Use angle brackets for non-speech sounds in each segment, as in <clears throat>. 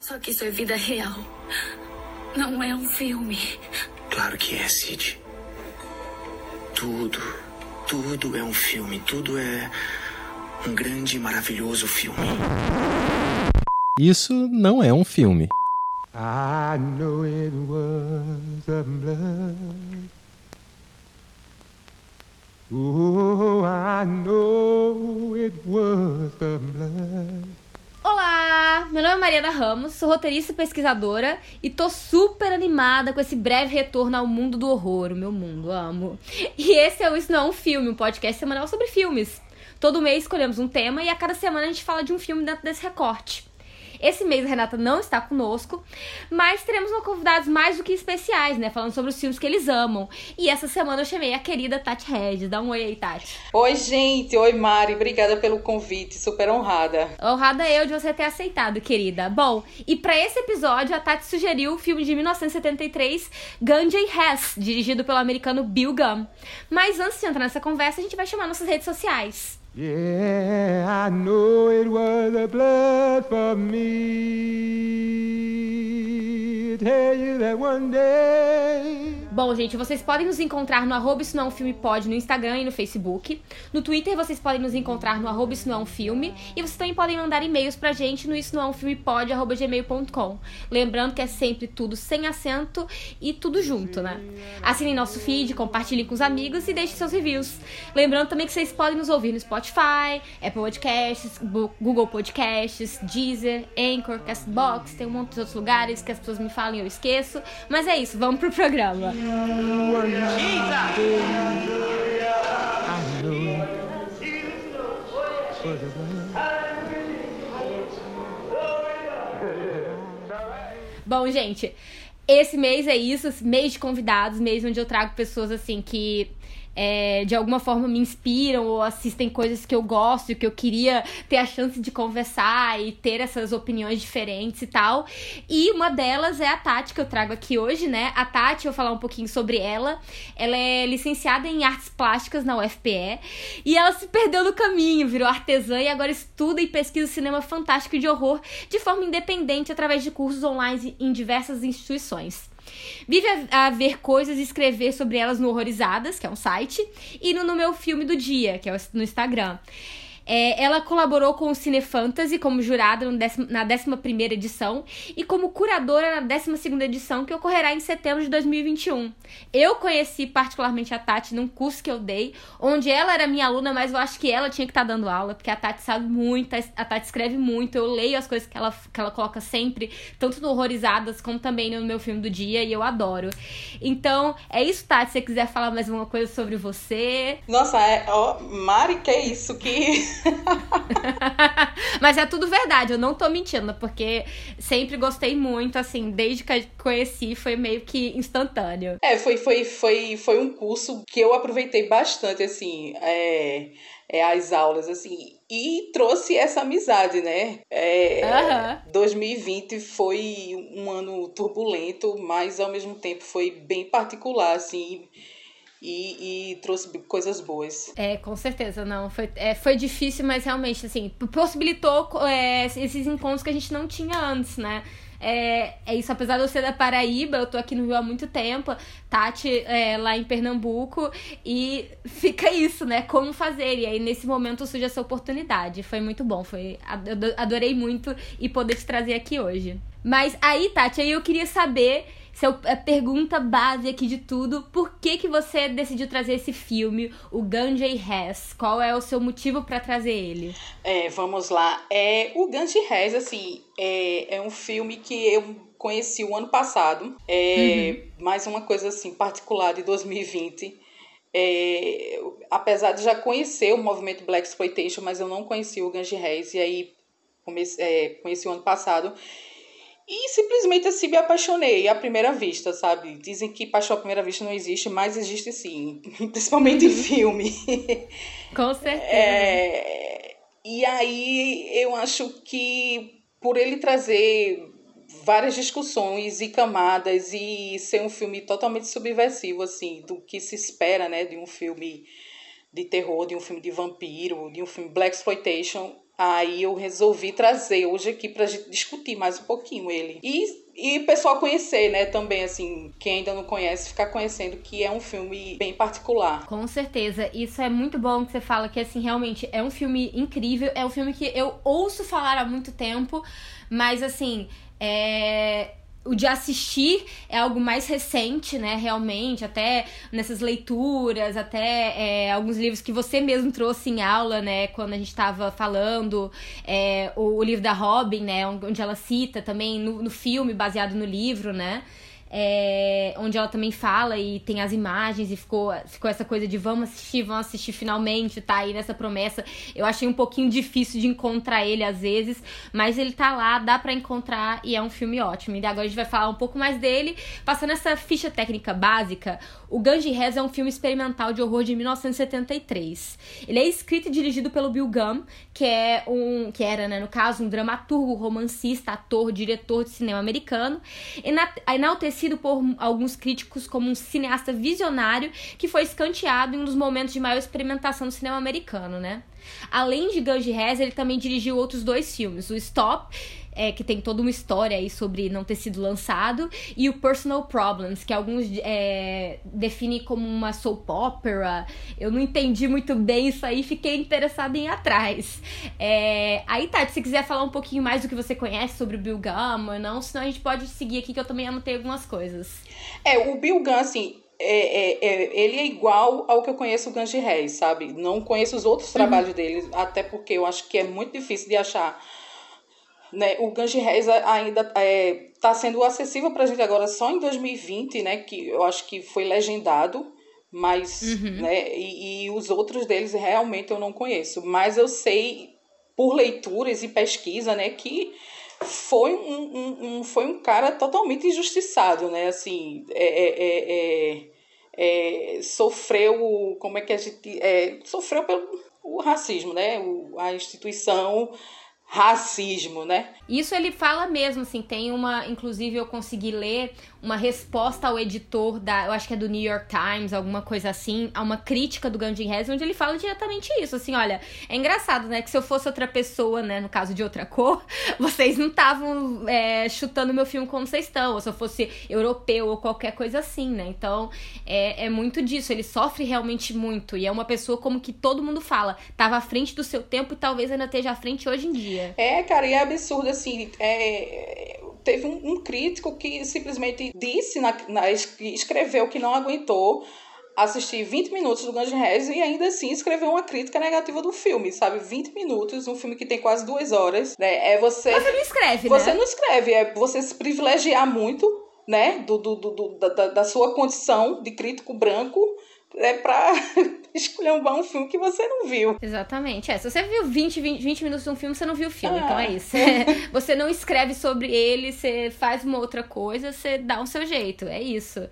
Só que isso é vida real. Não é um filme. Claro que é, Sid. Tudo, tudo é um filme. Tudo é um grande e maravilhoso filme. Isso não é um filme. I know it was the blood. Oh, I know it was the blood. Olá, meu nome é Mariana Ramos, sou roteirista e pesquisadora e tô super animada com esse breve retorno ao mundo do horror, o meu mundo, amo. E esse é o Isso Não é um Filme, um podcast semanal sobre filmes. Todo mês escolhemos um tema e a cada semana a gente fala de um filme dentro desse recorte. Esse mês a Renata não está conosco, mas teremos uma convidados mais do que especiais, né? Falando sobre os filmes que eles amam. E essa semana eu chamei a querida Tati Regis. Dá um oi aí, Tati. Oi, gente. Oi, Mari. Obrigada pelo convite. Super honrada. Honrada eu de você ter aceitado, querida. Bom, e para esse episódio a Tati sugeriu o filme de 1973, Ganja e Hess, dirigido pelo americano Bill Gunn. Mas antes de entrar nessa conversa, a gente vai chamar nossas redes sociais. Yeah, I know it was the blood for me. Bom, gente, vocês podem nos encontrar no arroba Isso Não é um Filme Pod no Instagram e no Facebook. No Twitter vocês podem nos encontrar no arroba Isso Não é um Filme. E vocês também podem mandar e-mails pra gente no Isso Não é um Filme Pod, arroba gmail.com. Lembrando que é sempre tudo sem acento e tudo junto, né? Assinem nosso feed, compartilhem com os amigos e deixem seus reviews. Lembrando também que vocês podem nos ouvir no Spotify, Apple Podcasts, Google Podcasts, Deezer, Anchor, Castbox, tem um monte de outros lugares que as pessoas me falam e eu esqueço. Mas é isso, vamos pro programa. Bom, gente, esse mês é isso, mês de convidados, mês onde eu trago pessoas assim que é, de alguma forma me inspiram ou assistem coisas que eu gosto, que eu queria ter a chance de conversar e ter essas opiniões diferentes e tal. E uma delas é a Tati, que eu trago aqui hoje, né? A Tati, eu vou falar um pouquinho sobre ela. Ela é licenciada em artes plásticas na UFPE e ela se perdeu no caminho, virou artesã e agora estuda e pesquisa cinema fantástico e de horror de forma independente através de cursos online em diversas instituições. Vive a, a ver coisas e escrever sobre elas no Horrorizadas, que é um site, e no, no meu filme do dia, que é no Instagram. É, ela colaborou com o Cine Fantasy como jurada décimo, na 11 edição e como curadora na 12 edição, que ocorrerá em setembro de 2021. Eu conheci particularmente a Tati num curso que eu dei, onde ela era minha aluna, mas eu acho que ela tinha que estar dando aula, porque a Tati sabe muito, a Tati escreve muito, eu leio as coisas que ela, que ela coloca sempre, tanto no Horrorizadas como também no meu filme do dia, e eu adoro. Então, é isso, Tati. Se você quiser falar mais uma coisa sobre você. Nossa, é, ó, Mari, que é isso que. <laughs> Mas é tudo verdade, eu não tô mentindo, porque sempre gostei muito, assim, desde que eu conheci foi meio que instantâneo. É, foi, foi, foi, foi um curso que eu aproveitei bastante, assim, é, é, as aulas, assim, e trouxe essa amizade, né? É, Aham. 2020 foi um ano turbulento, mas ao mesmo tempo foi bem particular, assim, e, e trouxe coisas boas. É, com certeza, não. Foi, é, foi difícil, mas realmente, assim, possibilitou é, esses encontros que a gente não tinha antes, né? É, é isso, apesar de eu ser da Paraíba, eu tô aqui no Rio há muito tempo, Tati é, lá em Pernambuco, e fica isso, né? Como fazer. E aí, nesse momento, surge essa oportunidade. Foi muito bom, foi, ado- adorei muito e poder te trazer aqui hoje. Mas aí, Tati, aí eu queria saber se eu, a pergunta base aqui de tudo, por que que você decidiu trazer esse filme, o Ganja e Hess? Qual é o seu motivo pra trazer ele? É, vamos lá. É, o Ganji Rez, assim, é, é um filme que eu conheci o ano passado. É, Mais uma coisa, assim, particular de 2020. É, apesar de já conhecer o movimento Black Exploitation, mas eu não conhecia o Ganji Rez. E aí, é, conheci o ano passado. E simplesmente assim me apaixonei à primeira vista, sabe? Dizem que paixão à primeira vista não existe, mas existe sim. <laughs> Principalmente em filme. Com certeza. É, e aí eu acho que por ele trazer várias discussões e camadas e ser um filme totalmente subversivo assim do que se espera, né, de um filme de terror, de um filme de vampiro, de um filme black exploitation, Aí eu resolvi trazer hoje aqui pra gente discutir mais um pouquinho ele. E e o pessoal conhecer, né, também, assim, quem ainda não conhece, ficar conhecendo que é um filme bem particular. Com certeza. Isso é muito bom que você fala que, assim, realmente é um filme incrível. É um filme que eu ouço falar há muito tempo, mas, assim, é o de assistir é algo mais recente, né? Realmente, até nessas leituras, até é, alguns livros que você mesmo trouxe em aula, né? Quando a gente estava falando, é, o, o, livro da Robin, né? Onde ela cita também no, no filme baseado no livro, né? É, onde ela também fala e tem as imagens e ficou, ficou essa coisa de vamos assistir, vamos assistir finalmente, tá aí nessa promessa. Eu achei um pouquinho difícil de encontrar ele às vezes, mas ele tá lá, dá para encontrar e é um filme ótimo. E agora a gente vai falar um pouco mais dele, passando essa ficha técnica básica. O Ganji Rez é um filme experimental de horror de 1973. Ele é escrito e dirigido pelo Bill Gum, que é um que era, né, no caso, um dramaturgo, romancista, ator, diretor de cinema americano, enaltecido por alguns críticos como um cineasta visionário que foi escanteado em um dos momentos de maior experimentação do cinema americano, né? Além de Ganji Rez, ele também dirigiu outros dois filmes, o Stop é, que tem toda uma história aí sobre não ter sido lançado, e o Personal Problems, que alguns é, definem como uma soap opera. Eu não entendi muito bem isso aí, fiquei interessada em ir atrás. É, aí, Tati, se quiser falar um pouquinho mais do que você conhece sobre o Bill Gunn ou não, senão a gente pode seguir aqui que eu também anotei algumas coisas. É, o Bill Gunn, assim, é, é, é, ele é igual ao que eu conheço o Ganji Reis, sabe? Não conheço os outros uhum. trabalhos dele, até porque eu acho que é muito difícil de achar né, o Ganji Reis ainda está é, tá sendo acessível para a gente agora só em 2020, né, que eu acho que foi legendado, mas uhum. né, e, e, os outros deles realmente eu não conheço. Mas eu sei por leituras e pesquisa né, que foi um, um, um foi um cara totalmente injustiçado, né? Assim, é, é, é, é sofreu, como é que a gente. É, sofreu pelo o racismo, né? O, a instituição racismo, né? Isso ele fala mesmo, assim, tem uma, inclusive eu consegui ler uma resposta ao editor da, eu acho que é do New York Times, alguma coisa assim, a uma crítica do Gandhi Rez, onde ele fala diretamente isso, assim, olha, é engraçado, né, que se eu fosse outra pessoa, né, no caso de outra cor, <laughs> vocês não estavam é, chutando meu filme como vocês estão, ou se eu fosse europeu ou qualquer coisa assim, né, então é, é muito disso, ele sofre realmente muito, e é uma pessoa como que todo mundo fala, tava à frente do seu tempo e talvez ainda esteja à frente hoje em dia. É, cara, e é absurdo, assim, é, teve um, um crítico que simplesmente disse, na, na, escreveu que não aguentou assistir 20 minutos do Guns N' Roses e ainda assim escreveu uma crítica negativa do filme, sabe? 20 minutos, um filme que tem quase duas horas, né? É você... Você não escreve, Você né? não escreve, é você se privilegiar muito, né? Do, do, do, do da, da sua condição de crítico branco é pra <laughs> escolher um filme que você não viu. Exatamente. É, se você viu 20, 20, 20 minutos de um filme, você não viu o filme. Ah. Então é isso. <laughs> você não escreve sobre ele, você faz uma outra coisa, você dá um seu jeito. É isso.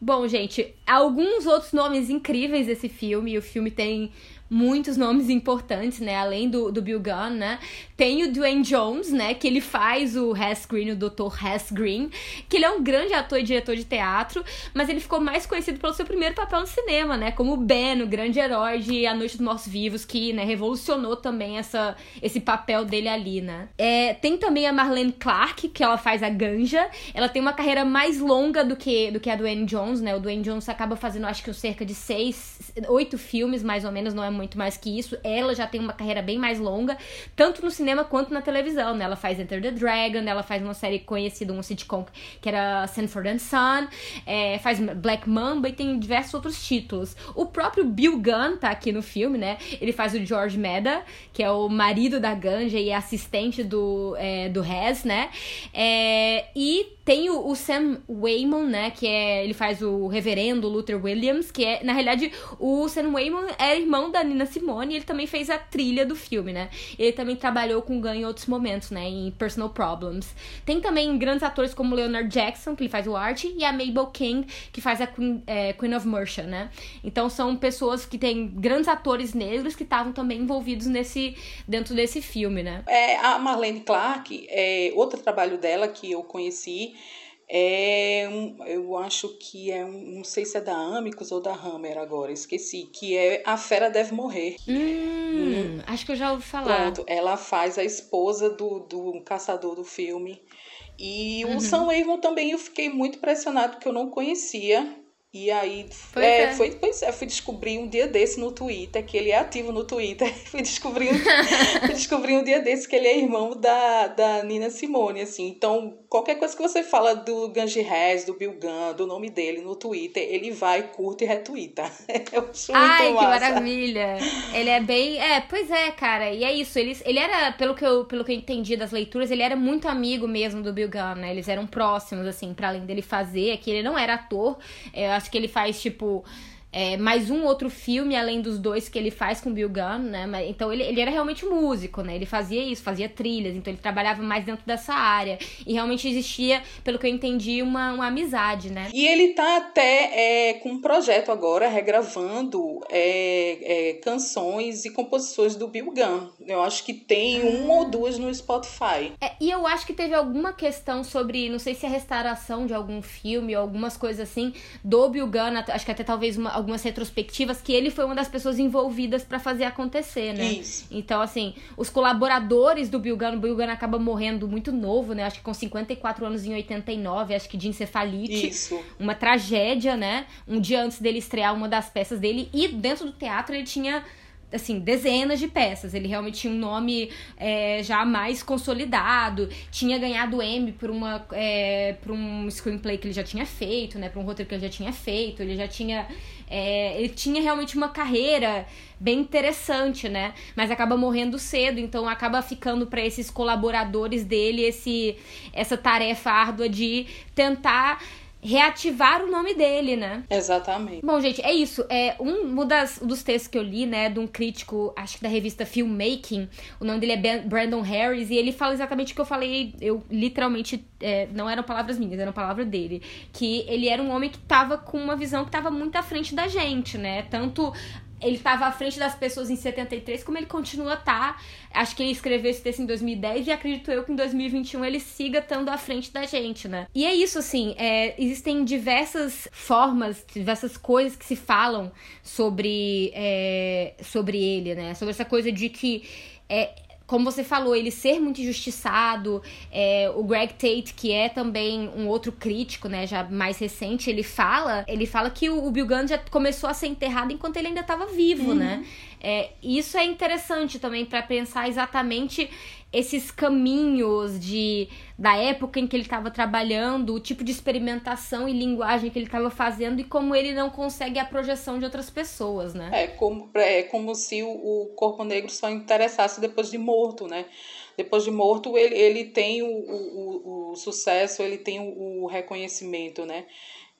Bom, gente, alguns outros nomes incríveis desse filme. O filme tem muitos nomes importantes, né? Além do, do Bill Gunn, né? Tem o Dwayne Jones, né? Que ele faz o Hess Green, o Dr. Hess Green, que ele é um grande ator e diretor de teatro, mas ele ficou mais conhecido pelo seu primeiro papel no cinema, né? Como Ben, o grande herói de A Noite dos Mortos Vivos, que né, revolucionou também essa, esse papel dele ali, né? É, tem também a Marlene Clark, que ela faz a Ganja. Ela tem uma carreira mais longa do que, do que a Dwayne Jones, né? O Dwayne Jones acaba fazendo, acho que cerca de seis, oito filmes, mais ou menos, não é muito mais que isso. Ela já tem uma carreira bem mais longa, tanto no cinema quanto na televisão, né? Ela faz Enter the Dragon, ela faz uma série conhecida, um sitcom que era Sanford and Son, é, faz Black Mamba e tem diversos outros títulos. O próprio Bill Gunn tá aqui no filme, né? Ele faz o George Meda, que é o marido da Ganja e assistente do, é, do Hess, né? É, e tem o, o, Sam Waymon, né? Que é. Ele faz o reverendo Luther Williams, que é. Na realidade, o Sam Waymon é irmão da Nina Simone e ele também fez a trilha do filme, né? Ele também trabalhou com Gun em outros momentos, né? Em Personal Problems. Tem também grandes atores como Leonard Jackson, que ele faz o Art, e a Mabel King, que faz a Queen, é, Queen of Mercia, né? Então são pessoas que têm grandes atores negros que estavam também envolvidos nesse dentro desse filme, né? É, a Marlene Clark, é, outro trabalho dela que eu conheci é um, eu acho que é um, não sei se é da Amicus ou da Hammer agora, esqueci, que é A Fera Deve Morrer. Hum, hum. Acho que eu já ouvi falar. Pronto, ela faz a esposa do, do caçador do filme. E uhum. o Sam Avon também eu fiquei muito impressionado porque eu não conhecia. E aí, pois é, é. Foi, pois é, fui descobrir um dia desse no Twitter, que ele é ativo no Twitter. <laughs> fui descobrir, <laughs> fui descobrir um dia desse que ele é irmão da, da Nina Simone, assim. Então, qualquer coisa que você fala do Ganji Rez, do Bill Gunn, do nome dele no Twitter, ele vai, curte e retuita. <laughs> Eu acho Ai, que maravilha! Ele é bem. É, pois é, cara. E é isso. Ele, ele era, pelo que, eu, pelo que eu entendi das leituras, ele era muito amigo mesmo do Bill Gunn, né? Eles eram próximos, assim, para além dele fazer, é que ele não era ator. Eu acho que ele faz, tipo é, mais um outro filme, além dos dois que ele faz com Bill Gunn, né? Então ele, ele era realmente músico, né? Ele fazia isso, fazia trilhas, então ele trabalhava mais dentro dessa área. E realmente existia, pelo que eu entendi, uma, uma amizade, né? E ele tá até é, com um projeto agora, regravando é, é canções e composições do Bill Gunn. Eu acho que tem ah. uma ou duas no Spotify. É, e eu acho que teve alguma questão sobre, não sei se a restauração de algum filme ou algumas coisas assim, do Bill Gunn, acho que até talvez uma algumas retrospectivas que ele foi uma das pessoas envolvidas para fazer acontecer, né? Isso. Então, assim, os colaboradores do Bill Gunn, o Bill Gunn acaba morrendo muito novo, né? Acho que com 54 anos em 89, acho que de encefalite. Isso. Uma tragédia, né? Um dia antes dele estrear uma das peças dele. E dentro do teatro ele tinha assim, dezenas de peças. Ele realmente tinha um nome é, já mais consolidado, tinha ganhado Emmy por, uma, é, por um screenplay que ele já tinha feito, né? Por um roteiro que ele já tinha feito, ele já tinha. É, ele tinha realmente uma carreira bem interessante, né? Mas acaba morrendo cedo, então acaba ficando para esses colaboradores dele esse, essa tarefa árdua de tentar reativar o nome dele, né? Exatamente. Bom, gente, é isso. É um, das, um dos textos que eu li, né, de um crítico, acho que da revista Filmmaking, o nome dele é ben, Brandon Harris, e ele fala exatamente o que eu falei, eu literalmente, é, não eram palavras minhas, eram palavras dele, que ele era um homem que tava com uma visão que tava muito à frente da gente, né? Tanto ele estava à frente das pessoas em 73, como ele continua a. Tá. Acho que ele escreveu esse texto em 2010 e acredito eu que em 2021 ele siga estando à frente da gente, né? E é isso, assim, é, existem diversas formas, diversas coisas que se falam sobre, é, sobre ele, né? Sobre essa coisa de que. É, como você falou, ele ser muito injustiçado. É, o Greg Tate, que é também um outro crítico, né, já mais recente, ele fala, ele fala que o, o Bill Gunn já começou a ser enterrado enquanto ele ainda estava vivo, uhum. né? É, isso é interessante também para pensar exatamente esses caminhos de da época em que ele estava trabalhando, o tipo de experimentação e linguagem que ele estava fazendo e como ele não consegue a projeção de outras pessoas, né? É como, é como se o, o corpo negro só interessasse depois de morto, né? Depois de morto, ele, ele tem o, o, o sucesso, ele tem o, o reconhecimento, né?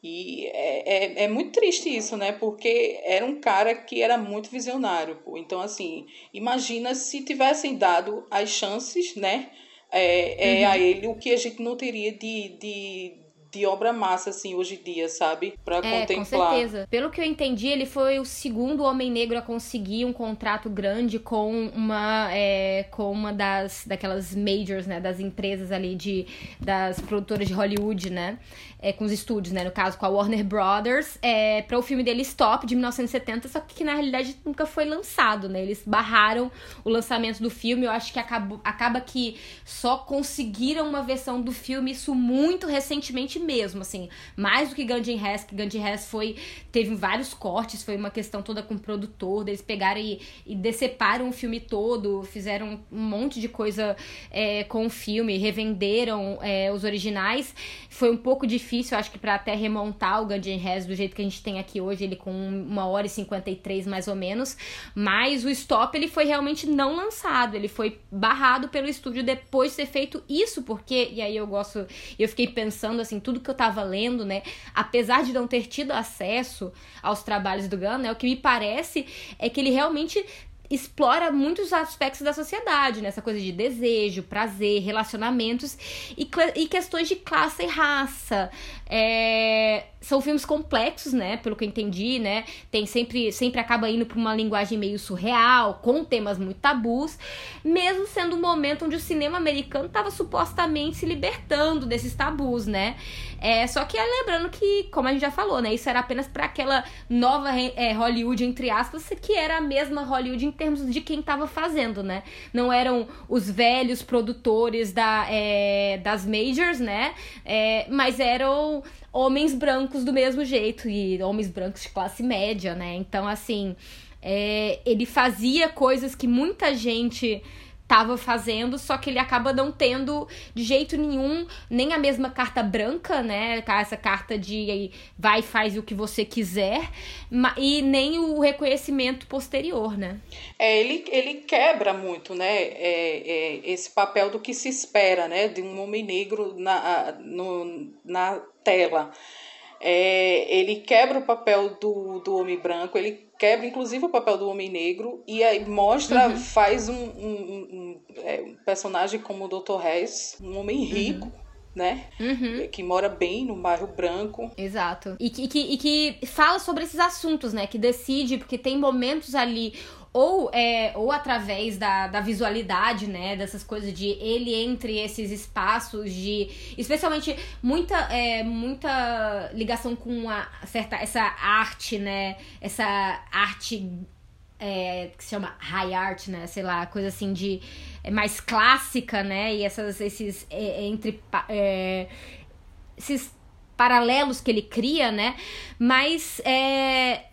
E é, é, é, muito triste isso, né? Porque era um cara que era muito visionário. Pô. Então, assim, imagina se tivessem dado as chances, né? É, é uhum. a ele o que a gente não teria de, de, de obra massa, assim, hoje em dia, sabe? Pra é, contemplar. Com certeza. Pelo que eu entendi, ele foi o segundo homem negro a conseguir um contrato grande com uma, é, com uma das daquelas majors, né? Das empresas ali de das produtoras de Hollywood, né? é, com os estúdios, né? No caso, com a Warner Brothers, é, para o filme dele Stop, de 1970, só que na realidade nunca foi lançado, né? Eles barraram o lançamento do filme. Eu acho que acabou, acaba que só conseguiram uma versão do filme, isso muito recentemente mesmo, assim. Mais do que Gandhi Hess, que Gandhi Hess foi. teve vários cortes, foi uma questão toda com o produtor, eles pegaram e, e deceparam o filme todo, fizeram um monte de coisa é, com o filme, revenderam é, os originais. Foi um pouco difícil acho que para até remontar o Gungeon Res do jeito que a gente tem aqui hoje, ele com uma hora e 53 mais ou menos. Mas o Stop ele foi realmente não lançado, ele foi barrado pelo estúdio depois de ter feito isso, porque, e aí eu gosto, eu fiquei pensando assim, tudo que eu tava lendo, né, apesar de não ter tido acesso aos trabalhos do Gunn, né, o que me parece é que ele realmente explora muitos aspectos da sociedade, né? Essa coisa de desejo, prazer, relacionamentos e, e questões de classe e raça. É, são filmes complexos, né? Pelo que eu entendi, né? Tem sempre, sempre acaba indo para uma linguagem meio surreal, com temas muito tabus, mesmo sendo um momento onde o cinema americano estava supostamente se libertando desses tabus, né? É, só que é lembrando que, como a gente já falou, né? Isso era apenas para aquela nova é, Hollywood, entre aspas, que era a mesma Hollywood termos de quem estava fazendo, né? Não eram os velhos produtores da, é, das majors, né? É, mas eram homens brancos do mesmo jeito, e homens brancos de classe média, né? Então, assim, é, ele fazia coisas que muita gente estava fazendo, só que ele acaba não tendo de jeito nenhum nem a mesma carta branca, né? Essa carta de vai faz o que você quiser, e nem o reconhecimento posterior, né? É, ele, ele quebra muito, né? É, é, esse papel do que se espera, né? De um homem negro na, no, na tela. É, ele quebra o papel do, do homem branco, ele quebra inclusive o papel do homem negro e aí mostra, uhum. faz um, um, um, é, um, personagem como o Dr. Hess, um homem rico. Uhum. Né? Uhum. Que mora bem no bairro branco. Exato. E que, e que, e que fala sobre esses assuntos, né? Que decide, porque tem momentos ali ou, é, ou através da, da visualidade, né? Dessas coisas de ele entre esses espaços de. Especialmente muita, é, muita ligação com a certa, essa arte, né? Essa arte é, que se chama high art, né? Sei lá, coisa assim de é, mais clássica, né? E essas, esses é, entre é, esses paralelos que ele cria, né? Mas é,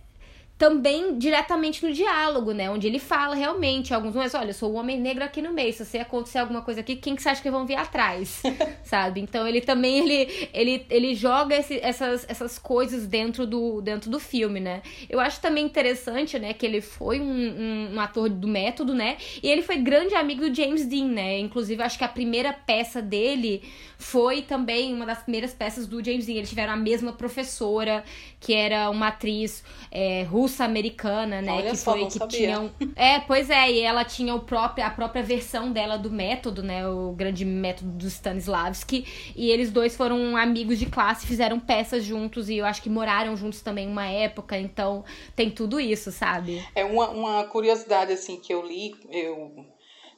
também diretamente no diálogo, né? Onde ele fala realmente, alguns mas olha, eu sou o homem negro aqui no meio, se você acontecer alguma coisa aqui, quem que você acha que vão vir atrás? <laughs> Sabe? Então ele também, ele, ele, ele joga esse, essas, essas coisas dentro do, dentro do filme, né? Eu acho também interessante, né, que ele foi um, um, um ator do método, né? E ele foi grande amigo do James Dean, né? Inclusive, acho que a primeira peça dele foi também uma das primeiras peças do James Dean. Eles tiveram a mesma professora, que era uma atriz é, russa-americana, né? Olha que só, foi que sabia. tinha um... <laughs> É, pois é, e ela tinha o próprio, a própria versão dela do método, né? O grande método do Stanislavski. E eles dois foram amigos de classe, fizeram peças juntos e eu acho que moraram juntos também uma época, então tem tudo isso, sabe? É uma, uma curiosidade assim que eu li, eu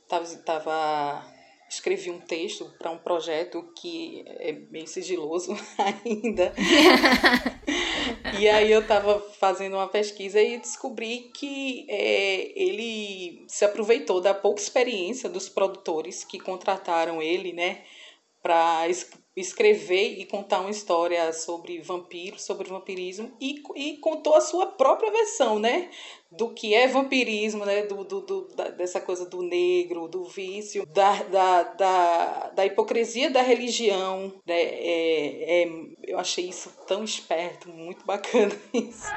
tava, tava escrevi um texto para um projeto que é bem sigiloso <laughs> ainda. <laughs> e aí eu estava fazendo uma pesquisa e descobri que é, ele se aproveitou da pouca experiência dos produtores que contrataram ele, né, para escrever e contar uma história sobre vampiros, sobre vampirismo e, e contou a sua própria versão, né? Do que é vampirismo, né? Do, do, do da, dessa coisa do negro, do vício, da, da, da, da hipocrisia da religião, né? É, é, eu achei isso tão esperto, muito bacana isso.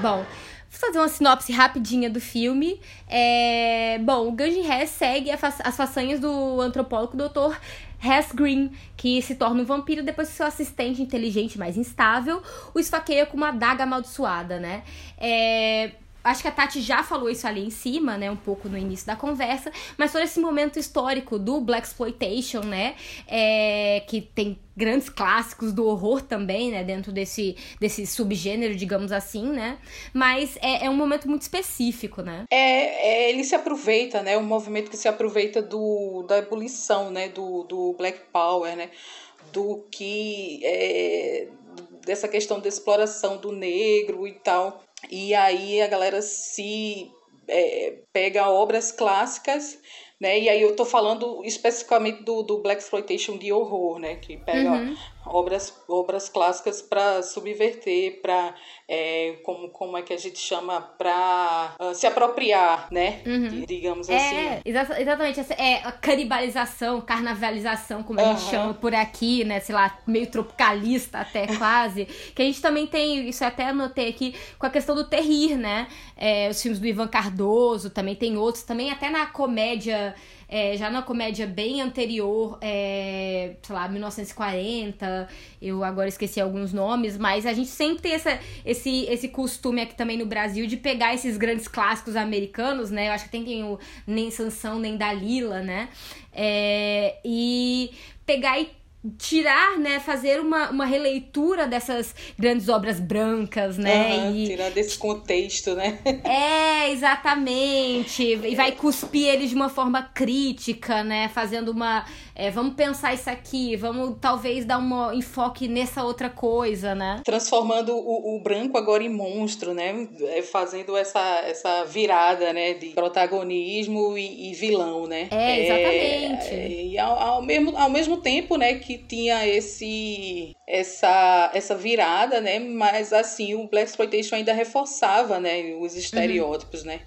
Bom, vou fazer uma sinopse rapidinha do filme. É... Bom, o Ganji Hess segue as façanhas do antropólogo Dr. Hess Green, que se torna um vampiro depois que seu assistente inteligente, mais instável, o esfaqueia com uma adaga amaldiçoada, né? É acho que a Tati já falou isso ali em cima, né, um pouco no início da conversa, mas todo esse momento histórico do Black Exploitation, né, é, que tem grandes clássicos do horror também, né, dentro desse, desse subgênero, digamos assim, né, mas é, é um momento muito específico, né. É, é, ele se aproveita, né, um movimento que se aproveita do, da ebulição, né, do, do Black Power, né, do que... É, dessa questão da exploração do negro e tal, e aí a galera se é, pega obras clássicas, né? E aí eu tô falando especificamente do, do Black Exploitation de horror, né? Que pega uhum obras, obras clássicas para subverter, para é, como, como é que a gente chama, para uh, ah, se apropriar, né? Uhum. Digamos é, assim. Exa exatamente, essa é a canibalização, carnavalização, como a uhum. gente chama por aqui, né? Sei lá, meio tropicalista até <laughs> quase. que a gente também tem, isso até anotei aqui, com a questão do terrir, né? É, os filmes do Ivan Cardoso, também tem outros, também até na comédia é, já na comédia bem anterior, é, sei lá, 1940, eu agora esqueci alguns nomes, mas a gente sempre tem essa, esse, esse costume aqui também no Brasil de pegar esses grandes clássicos americanos, né? Eu acho que tem, tem o Nem Sansão, Nem Dalila, né? É, e pegar e tirar, né, fazer uma, uma releitura dessas grandes obras brancas, né? Uhum, e tirar desse contexto, né? <laughs> É, exatamente. E vai cuspir eles de uma forma crítica, né? Fazendo uma é, vamos pensar isso aqui, vamos talvez dar um enfoque nessa outra coisa, né? Transformando o, o branco agora em monstro, né? É, fazendo essa, essa virada, né? De protagonismo e, e vilão, né? É, exatamente. É, e ao, ao, mesmo, ao mesmo tempo, né, que tinha esse essa, essa virada, né? Mas assim, o Black Exploitation ainda reforçava, né, os estereótipos, uhum. né?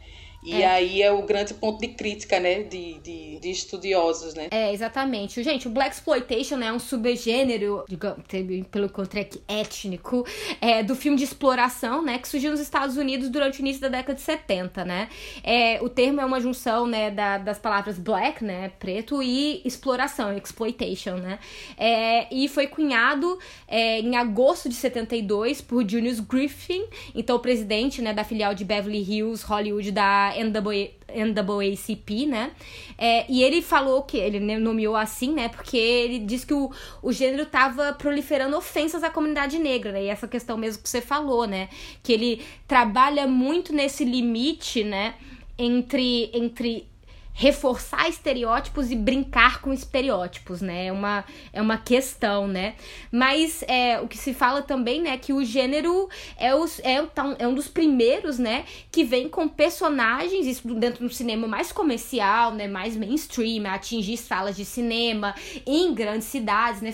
E é. aí é o grande ponto de crítica, né, de, de, de, estudiosos, né? É, exatamente. Gente, o Black Exploitation né, é um subgênero, digamos, pelo contrário, étnico, é, do filme de exploração, né, que surgiu nos Estados Unidos durante o início da década de 70, né? É, o termo é uma junção, né, da, das palavras black, né, preto, e exploração, exploitation, né? É, e foi cunhado é, em agosto de 72 por Julius Griffin, então o presidente, né, da filial de Beverly Hills, Hollywood, da NAACP, né? É, e ele falou que ele nomeou assim, né? Porque ele disse que o, o gênero tava proliferando ofensas à comunidade negra, né? E essa questão mesmo que você falou, né? Que ele trabalha muito nesse limite, né? Entre, entre reforçar estereótipos e brincar com estereótipos, né? É uma, é uma questão, né? Mas é, o que se fala também, né, que o gênero é, os, é, é um dos primeiros, né, que vem com personagens, isso dentro do cinema mais comercial, né, mais mainstream, atingir salas de cinema em grandes cidades, né?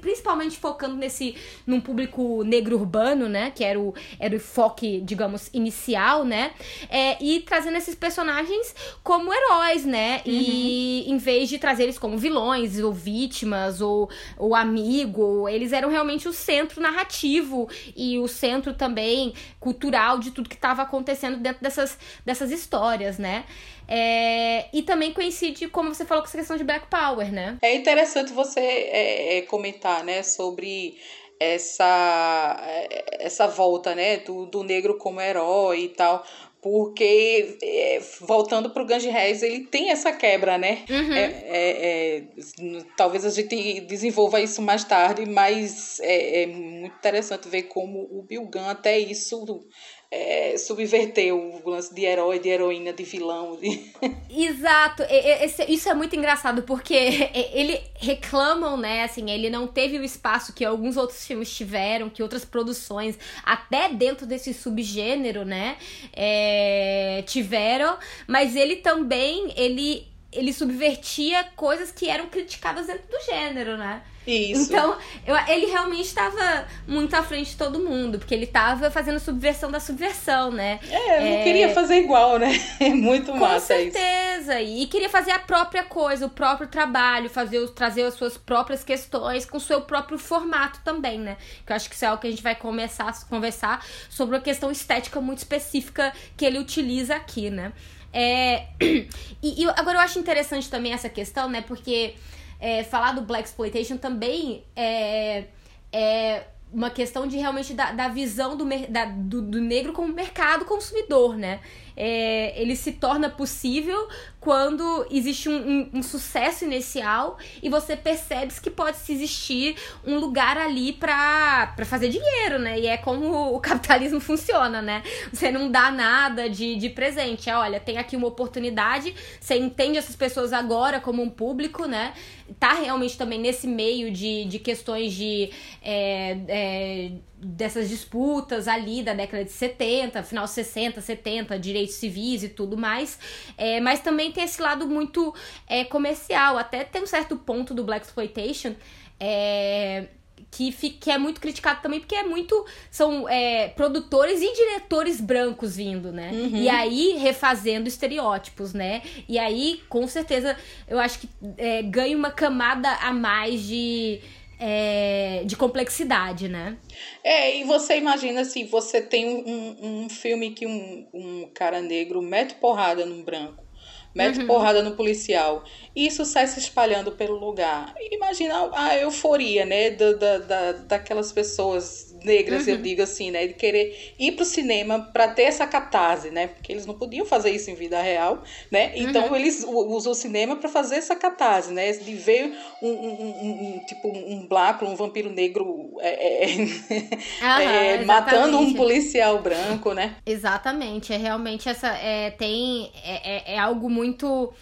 Principalmente focando nesse num público negro urbano, né, que era o era o enfoque, digamos, inicial, né, é, e trazendo esses personagens como heróis, né, uhum. e em vez de trazer eles como vilões ou vítimas ou, ou amigo, eles eram realmente o centro narrativo e o centro também cultural de tudo que estava acontecendo dentro dessas dessas histórias, né. É, e também coincide, como você falou, com essa questão de Black Power, né? É interessante você é, é, comentar, né, sobre essa, é, essa volta, né, do, do negro como herói e tal, porque é, voltando para o Ganji Reis ele tem essa quebra né uhum. é, é, é, talvez a gente desenvolva isso mais tarde mas é, muito interessante ver como o Bill Gunn até isso é, subverter o lance de herói, de heroína, de vilão. De... Exato. Esse, isso é muito engraçado, porque <laughs> ele reclamam, né? Assim, ele não teve o espaço que alguns outros filmes tiveram, que outras produções, até dentro desse subgênero, né? É, tiveram. Mas ele também, ele, ele subvertia coisas que eram criticadas dentro do gênero, né? Isso. Então, eu, ele realmente estava muito à frente de todo mundo, porque ele estava fazendo subversão da subversão, né? É, é... não queria fazer igual, né? <laughs> É muito massa Com certeza. Isso. E queria fazer a própria coisa, o próprio trabalho, fazer trazer as suas próprias questões com o seu próprio formato também, né? Que eu acho que isso é algo que a gente vai começar a conversar sobre uma questão estética muito específica que ele utiliza aqui, né? É... <clears throat> E, e agora eu acho interessante também essa questão, né? Porque é, falar do Black Exploitation também é, é uma questão de realmente da, da visão do, da, do, do negro como mercado consumidor, né? é, ele se torna possível quando existe um, um, um, sucesso inicial e você percebe que pode existir um lugar ali para fazer dinheiro, né? E é como o capitalismo <laughs> funciona, né? Você não dá nada de, de presente. É, olha, tem aqui uma oportunidade, você entende essas pessoas agora como um público, né? Tá realmente também nesse meio de, de questões de. É, é, dessas disputas ali da década de 70, final 60, 70, direitos civis e tudo mais. É, mas também tem esse lado muito é, comercial. Até tem um certo ponto do Black Exploitation. É, que, que é muito criticado também, porque é muito. São é, produtores e diretores brancos vindo, né? Uhum. E aí refazendo estereótipos, né? E aí, com certeza, eu acho que é, ganha uma camada a mais de é, de complexidade, né? É, e você imagina se assim, você tem um, um, um filme que um, um cara negro mete porrada num branco. Mete Uhum. porrada no policial. Isso sai se espalhando pelo lugar. Imagina a euforia, né, da, da, da- daquelas pessoas negras, Uhum. eu digo assim, né, de querer ir pro cinema para ter essa catarse, né, porque eles não podiam fazer isso em vida real, né, então Uhum. eles usam o cinema para fazer essa catarse, né, de ver um, um, um- um- tipo um black, um vampiro negro é, é, Aham, <laughs> é, matando um policial branco, né. Exatamente, é realmente essa. É, tem. É, é- é algo muito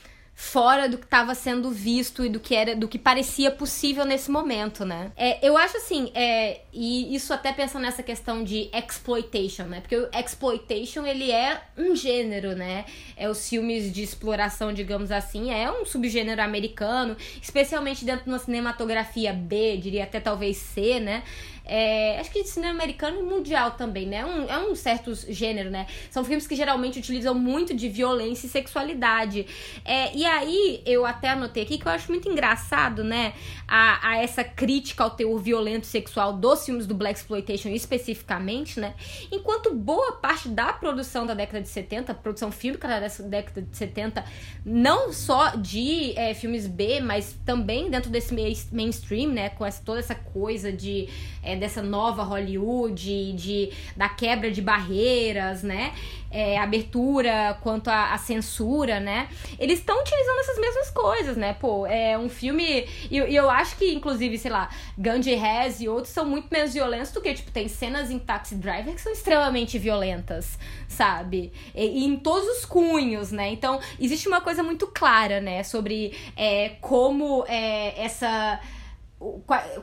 fora do que estava sendo visto e do que era do que parecia possível nesse momento, né? É, eu acho assim, é, e isso até pensando nessa questão de exploitation, né? Porque o exploitation ele é um gênero, né? É os filmes de exploração, digamos assim, é um subgênero americano, especialmente dentro de uma cinematografia B, diria até talvez C, né? É, acho que de cinema americano e mundial também, né? Um, é um certo gênero, né? São filmes que geralmente utilizam muito de violência e sexualidade. É, e aí, eu até anotei aqui que eu acho muito engraçado, né? A, a essa crítica ao teor violento sexual dos filmes do Black Exploitation especificamente, né? Enquanto boa parte da produção da década de 70, produção fílmica da década de 70, não só de é, filmes B, mas também dentro desse main- mainstream, né? Com essa, toda essa coisa de é, dessa nova Hollywood, de, da quebra de barreiras, né? É, abertura quanto à, censura, né? Eles estão utilizando essas mesmas coisas, né? Pô, é um filme. E eu, eu acho que, inclusive, sei lá, Gandhi Rez e outros são muito menos violentos do que, tipo, tem cenas em Taxi Driver que são extremamente violentas, sabe? E, e em todos os cunhos, né? Então, existe uma coisa muito clara, né? Sobre é, como é, essa.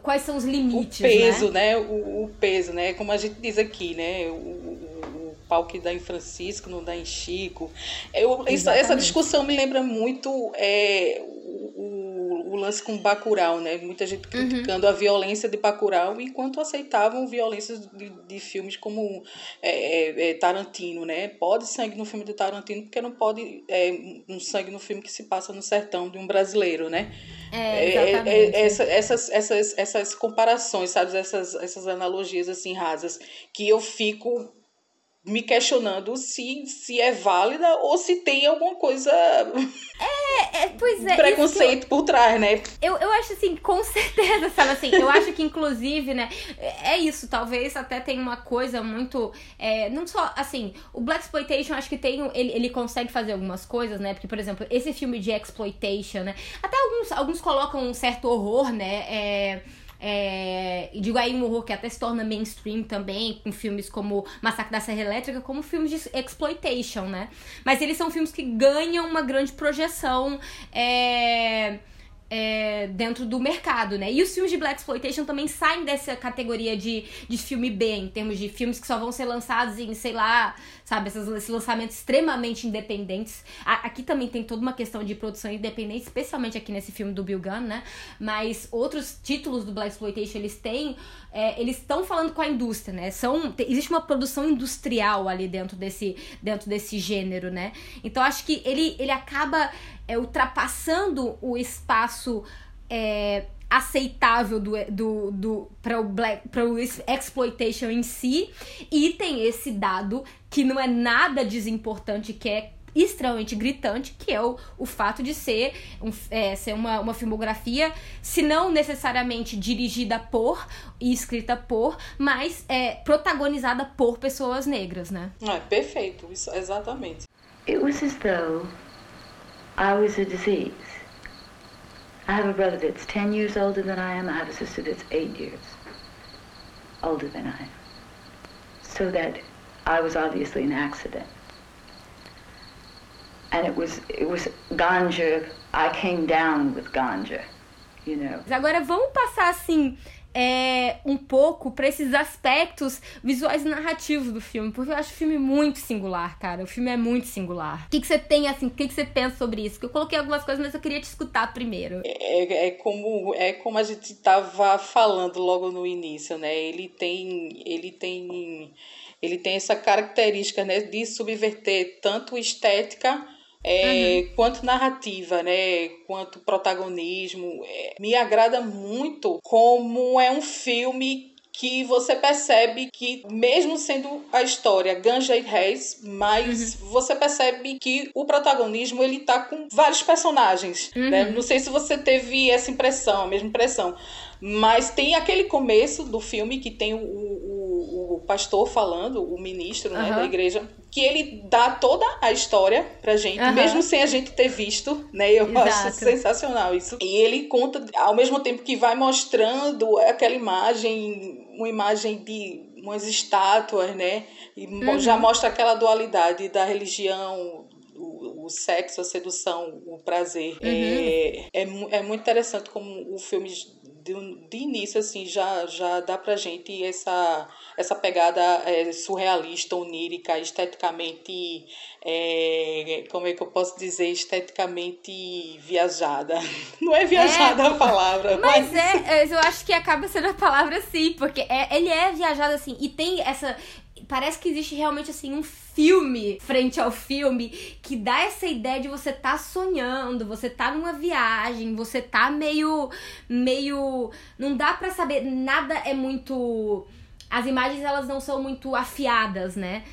Quais são os limites, o peso, né? né? O, o peso, né? Como a gente diz aqui, né? O, o, o pau que dá em Francisco não dá em Chico. Eu, essa Exatamente. discussão me lembra muito é, o, o, lance com Bacurau, né? Muita gente Uhum. criticando a violência de Bacurau enquanto aceitavam violências de, de filmes como é, é, é, Tarantino, né? Pode sangue no filme de Tarantino porque não pode é, um sangue no filme que se passa no sertão de um brasileiro, né? É, É, é, essa- essas, essas, essas comparações, sabe? Essas, essas analogias assim rasas, que eu fico me questionando se, se é válida ou se tem alguma coisa É, pois é. de isso que eu- preconceito por trás, né? Eu, eu acho assim, com <laughs> certeza, sabe assim, eu acho que inclusive, né, é isso, talvez até tenha uma coisa muito, é, não só, assim, o Black Exploitation acho que tem, ele, ele consegue fazer algumas coisas, né, porque, por exemplo, esse filme de Exploitation, né, até alguns, alguns colocam um certo horror, né, é... É, e digo aí um horror que até se torna mainstream também, com filmes como Massacre da Serra Elétrica, como filmes de exploitation, né? Mas eles são filmes que ganham uma grande projeção é, é, dentro do mercado, né? E os filmes de Black Exploitation também saem dessa categoria de, de filme B, em termos de filmes que só vão ser lançados em, sei lá, sabe, esses, esses lançamentos extremamente independentes. A- aqui também tem toda uma questão de produção independente, especialmente aqui nesse filme do Bill Gunn, né? Mas outros títulos do Black Exploitation, eles têm. é, eles estão falando com a indústria, né? São, te- existe uma produção industrial ali dentro desse, dentro desse gênero, né? Então acho que ele, ele acaba é, ultrapassando o espaço é, aceitável do, do, do, para o black para o ex- exploitation em si e tem esse dado que não é nada desimportante que é extremamente gritante, que é o, o fato de ser, um, é, ser uma, uma filmografia, se não necessariamente dirigida por e escrita por, mas é, protagonizada por pessoas negras, né? É perfeito, isso, exatamente. It was as though I was a disease. I have a brother that's 10 years older than I am. I have a sister that's 8 years older than I am. So that I was obviously an accident. And it was it was ganja. I came down with ganja, you know. Agora vamos passar assim é, um pouco pra esses aspectos visuais e narrativos do filme, porque eu acho o filme muito singular, cara. O filme é muito singular. O que, que você tem assim? O que, que você pensa sobre isso? Que eu coloquei algumas coisas, mas eu queria te escutar primeiro. É, é, como, é como a gente estava falando logo no início, né? Ele tem, ele tem, ele tem essa característica né, de subverter tanto estética é, quanto narrativa, né? Quanto protagonismo. É, me agrada muito como é um filme que você percebe que, mesmo sendo a história Ganja e Reis, mas uhum. você percebe que o protagonismo ele tá com vários personagens. Uhum. Né? Não sei se você teve essa impressão, a mesma impressão. Mas tem aquele começo do filme que tem o, o, o pastor falando, o ministro né, da igreja, que ele dá toda a história pra gente, uhum. mesmo sem a gente ter visto, né? Eu Exato. acho sensacional isso. E ele conta, ao mesmo tempo que vai mostrando aquela imagem, uma imagem de umas estátuas, né? E uhum. já mostra aquela dualidade da religião, o, o, sexo, a sedução, o prazer. Uhum. É, é, é muito interessante como o filme de, de início, assim, já, já dá pra gente essa, essa pegada é, surrealista, onírica, esteticamente, é, como é que eu posso dizer, esteticamente viajada. <laughs> Não é viajada é, a palavra. Mas, mas, é, eu acho que acaba sendo a palavra sim, porque é, ele é viajado assim, e tem essa parece que existe realmente assim um filme frente ao filme que dá essa ideia de você tá sonhando, você tá numa viagem, você tá meio meio não dá para saber, nada é muito as imagens elas não são muito afiadas, né?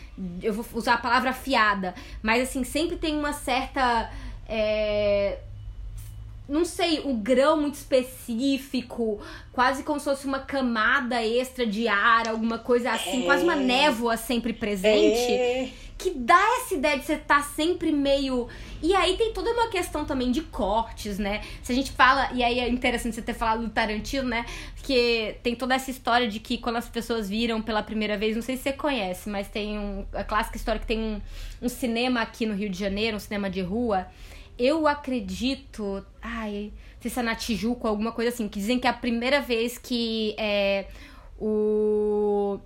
Eu vou usar a palavra afiada, mas assim, sempre tem uma certa é, não sei, o grão muito específico, quase como se fosse uma camada extra de ar, alguma coisa assim, é. quase uma névoa sempre presente. É. Que dá essa ideia de você estar tá sempre meio. E aí tem toda uma questão também de cortes, né? Se a gente fala, e aí é interessante você ter falado do Tarantino, né? Porque tem toda essa história de que quando as pessoas viram pela primeira vez, não sei se você conhece, mas tem um, a clássica história que tem um, um cinema aqui no Rio de Janeiro, um cinema de rua eu acredito. Ai, não sei se é na Tijuca ou alguma coisa assim. Que dizem que é a primeira vez que é, o.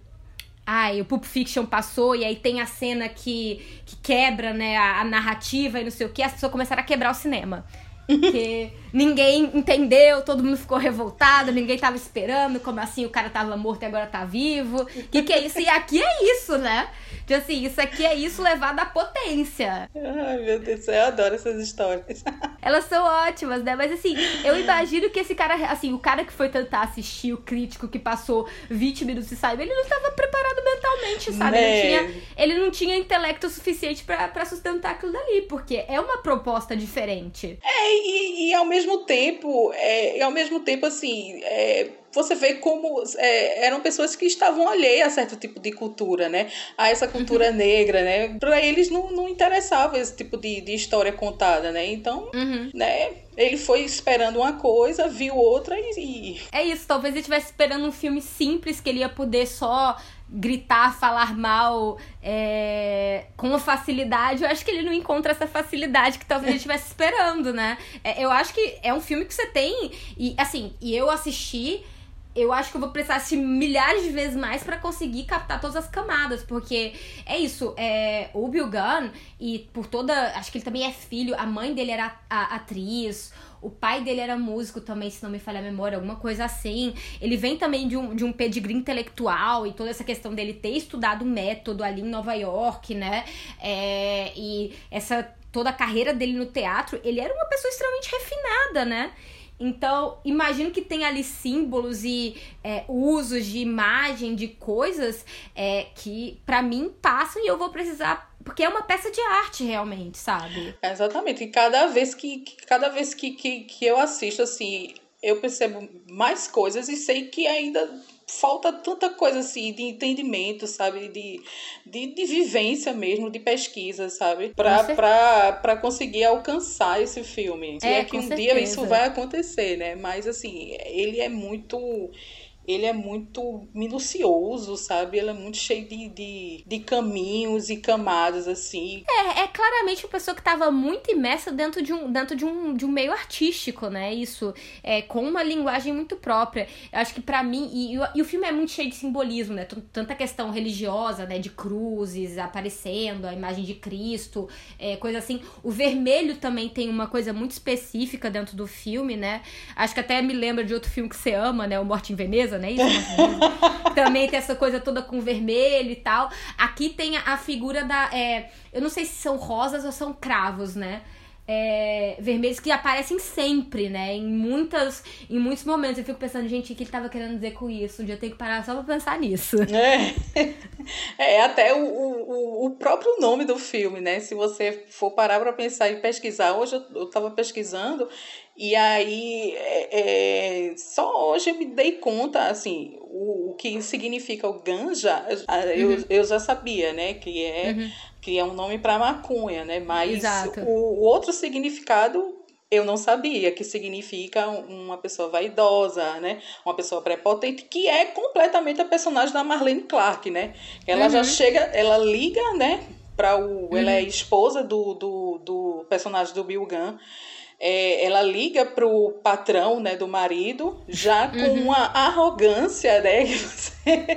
Ai, o Pulp Fiction passou e aí tem a cena que, que quebra, né, a, a narrativa e não sei o que, as pessoas começaram a quebrar o cinema. <laughs> Porque ninguém entendeu, todo mundo ficou revoltado, ninguém tava esperando, como assim o cara tava morto e agora tá vivo. O que, que é isso? E aqui é isso, né? De assim, isso aqui é isso levado à potência. Ai, meu Deus, eu adoro essas histórias. <laughs> Elas são ótimas, né? Mas assim, eu imagino que esse cara, assim, o cara que foi tentar assistir, o crítico que passou 20 minutos e saiu, ele não estava preparado mentalmente, sabe? Né? Ele, tinha, ele não tinha intelecto suficiente para sustentar aquilo dali, porque é uma proposta diferente. É, e, e ao mesmo tempo, é, e ao mesmo tempo, assim, é, você vê como é, eram pessoas que estavam alheias a certo tipo de cultura, né? A essa cultura uhum. negra, né? Para eles não, não interessava esse tipo de, de história contada, né? Então, uhum. né? Ele foi esperando uma coisa, viu outra e. É isso, talvez ele estivesse esperando um filme simples que ele ia poder só gritar, falar mal é, com facilidade, eu acho que ele não encontra essa facilidade que talvez ele <laughs> estivesse esperando, né? É, eu acho que é um filme que você tem. E assim, e eu assisti eu acho que eu vou precisar assistir milhares de vezes mais para conseguir captar todas as camadas, porque é isso, é, o Bill Gunn, e por toda. Acho que ele também é filho, a mãe dele era a, atriz, o pai dele era músico também, se não me falha a memória, alguma coisa assim. Ele vem também de um, de um pedigree intelectual e toda essa questão dele ter estudado método ali em Nova York, né? É, e essa toda a carreira dele no teatro, ele era uma pessoa extremamente refinada, né? Então, imagino que tem ali símbolos e é, usos de imagem, de coisas é, que, para mim, passam e eu vou precisar. Porque é uma peça de arte, realmente, sabe? exatamente. E cada vez que, cada vez que, que, que eu assisto, assim, eu percebo mais coisas e sei que ainda falta tanta coisa assim de entendimento, sabe? De, de, de vivência mesmo, de pesquisa, sabe? Para conseguir alcançar esse filme. É, é que um certeza. dia isso vai acontecer, né? Mas assim, ele é muito ele é muito minucioso, sabe? Ele é muito cheio de, de, de caminhos e camadas, assim. É, é claramente uma pessoa que estava muito imersa dentro de um, dentro de um, de um meio artístico, né? Isso, é, com uma linguagem muito própria. Eu acho que para mim, e, e, o filme é muito cheio de simbolismo, né? Tanta questão religiosa, né? De cruzes aparecendo, a imagem de Cristo, é, coisa assim. O vermelho também tem uma coisa muito específica dentro do filme, né? Acho que até me lembra de outro filme que você ama, né? O Morte em Veneza né? Isso, <laughs> Também tem essa coisa toda com vermelho e tal. Aqui tem a, a figura da. É, eu não sei se são rosas ou são cravos, né? é, vermelhos que aparecem sempre, né? Em muitas, em muitos momentos. Eu fico pensando, gente, o que ele tava querendo dizer com isso? Um dia eu tenho que parar só pra pensar nisso. É, <laughs> é até o, o, o próprio nome do filme, né? Se você for parar pra pensar e pesquisar. Hoje eu, eu tava pesquisando e aí, é, é, só hoje eu me dei conta, assim, o, o que significa o ganja, eu, uhum. eu já sabia, né? Que é, uhum. que é um nome para maconha, né? Mas o, o, outro significado eu não sabia, que significa uma pessoa vaidosa, né? Uma pessoa prepotente, que é completamente a personagem da Marlene Clark, né? Ela uhum. já chega, ela liga, né? Para o, ela é uhum. esposa do, do, do personagem do Bill Gunn é, ela liga pro patrão, né, do marido, já com uhum. uma arrogância, né?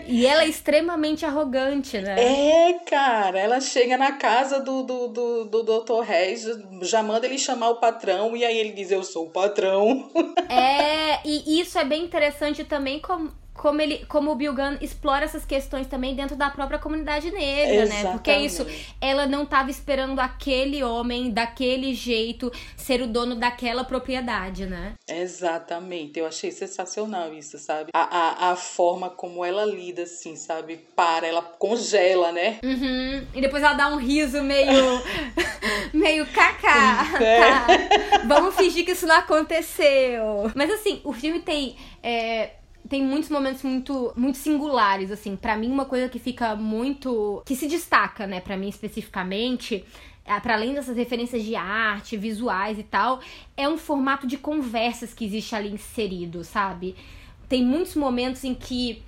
e ela é extremamente arrogante, né? É, cara, ela chega na casa do, do, do, do Dr. Reis, já manda ele chamar o patrão, e aí ele diz, eu sou o patrão. É, e isso é bem interessante também como como ele, como o Bill Gunn explora essas questões também dentro da própria comunidade negra, Exatamente. né? Porque é isso, ela não estava esperando aquele homem daquele jeito ser o dono daquela propriedade, né? Exatamente. Eu achei sensacional isso, sabe? A, a, a forma como ela lida, assim, sabe? Para, ela congela, né? Uhum. E depois ela dá um riso meio. <laughs> meio cacá. É. Tá. Vamos fingir que isso não aconteceu. Mas assim, o filme tem. É, tem muitos momentos muito, muito singulares, assim. para mim, uma coisa que fica muito. que se destaca, né, para mim especificamente, é, para além dessas referências de arte, visuais e tal, é um formato de conversas que existe ali inserido, sabe? Tem muitos momentos em que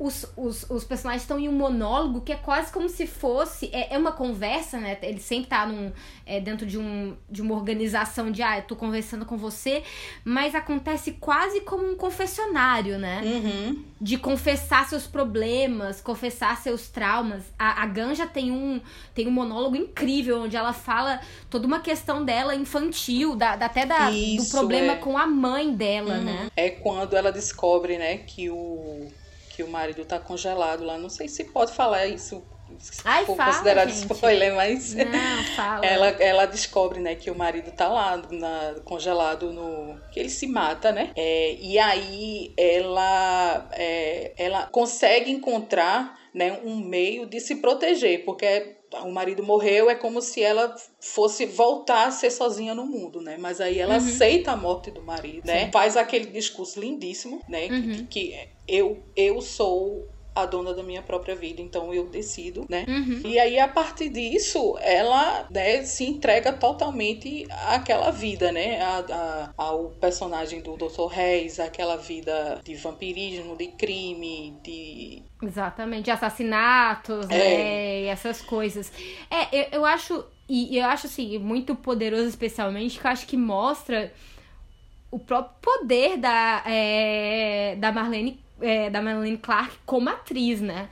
os, os, os personagens estão em um monólogo que é quase como se fosse. É, é uma conversa, né? Ele sempre tá num, é, dentro de, um, de uma organização de, ah, eu tô conversando com você, mas acontece quase como um confessionário, né? Uhum. De confessar seus problemas, confessar seus traumas. A, a Ganja tem um, tem um monólogo incrível, onde ela fala toda uma questão dela infantil, da, da até da, Isso, do problema é. com a mãe dela, uhum. né? É quando ela descobre, né, que o que o marido tá congelado lá. Não sei se pode falar isso se Ai, for fala, considerado gente. spoiler, mas Não, fala. ela, ela descobre, né, que o marido tá lá na, congelado no. que ele se mata, né? É, e aí ela, é, ela consegue encontrar né, um meio de se proteger, porque o marido morreu, é como se ela fosse voltar a ser sozinha no mundo, né? Mas aí ela uhum. aceita a morte do marido, né? Sim. Faz aquele discurso lindíssimo, né? Uhum. Que, que eu, eu sou a dona da minha própria vida, então eu decido, né? Uhum. E aí, a partir disso, ela né, se entrega totalmente àquela vida, né? A, a, ao personagem do Dr. Reis, aquela vida de vampirismo, de crime, de. Exatamente, de assassinatos, é. né? E essas coisas. É, eu, eu acho. E eu acho assim, muito poderoso, especialmente, que eu acho que mostra o próprio poder da, é, da Marlene é, da Madeline Clark como atriz, né?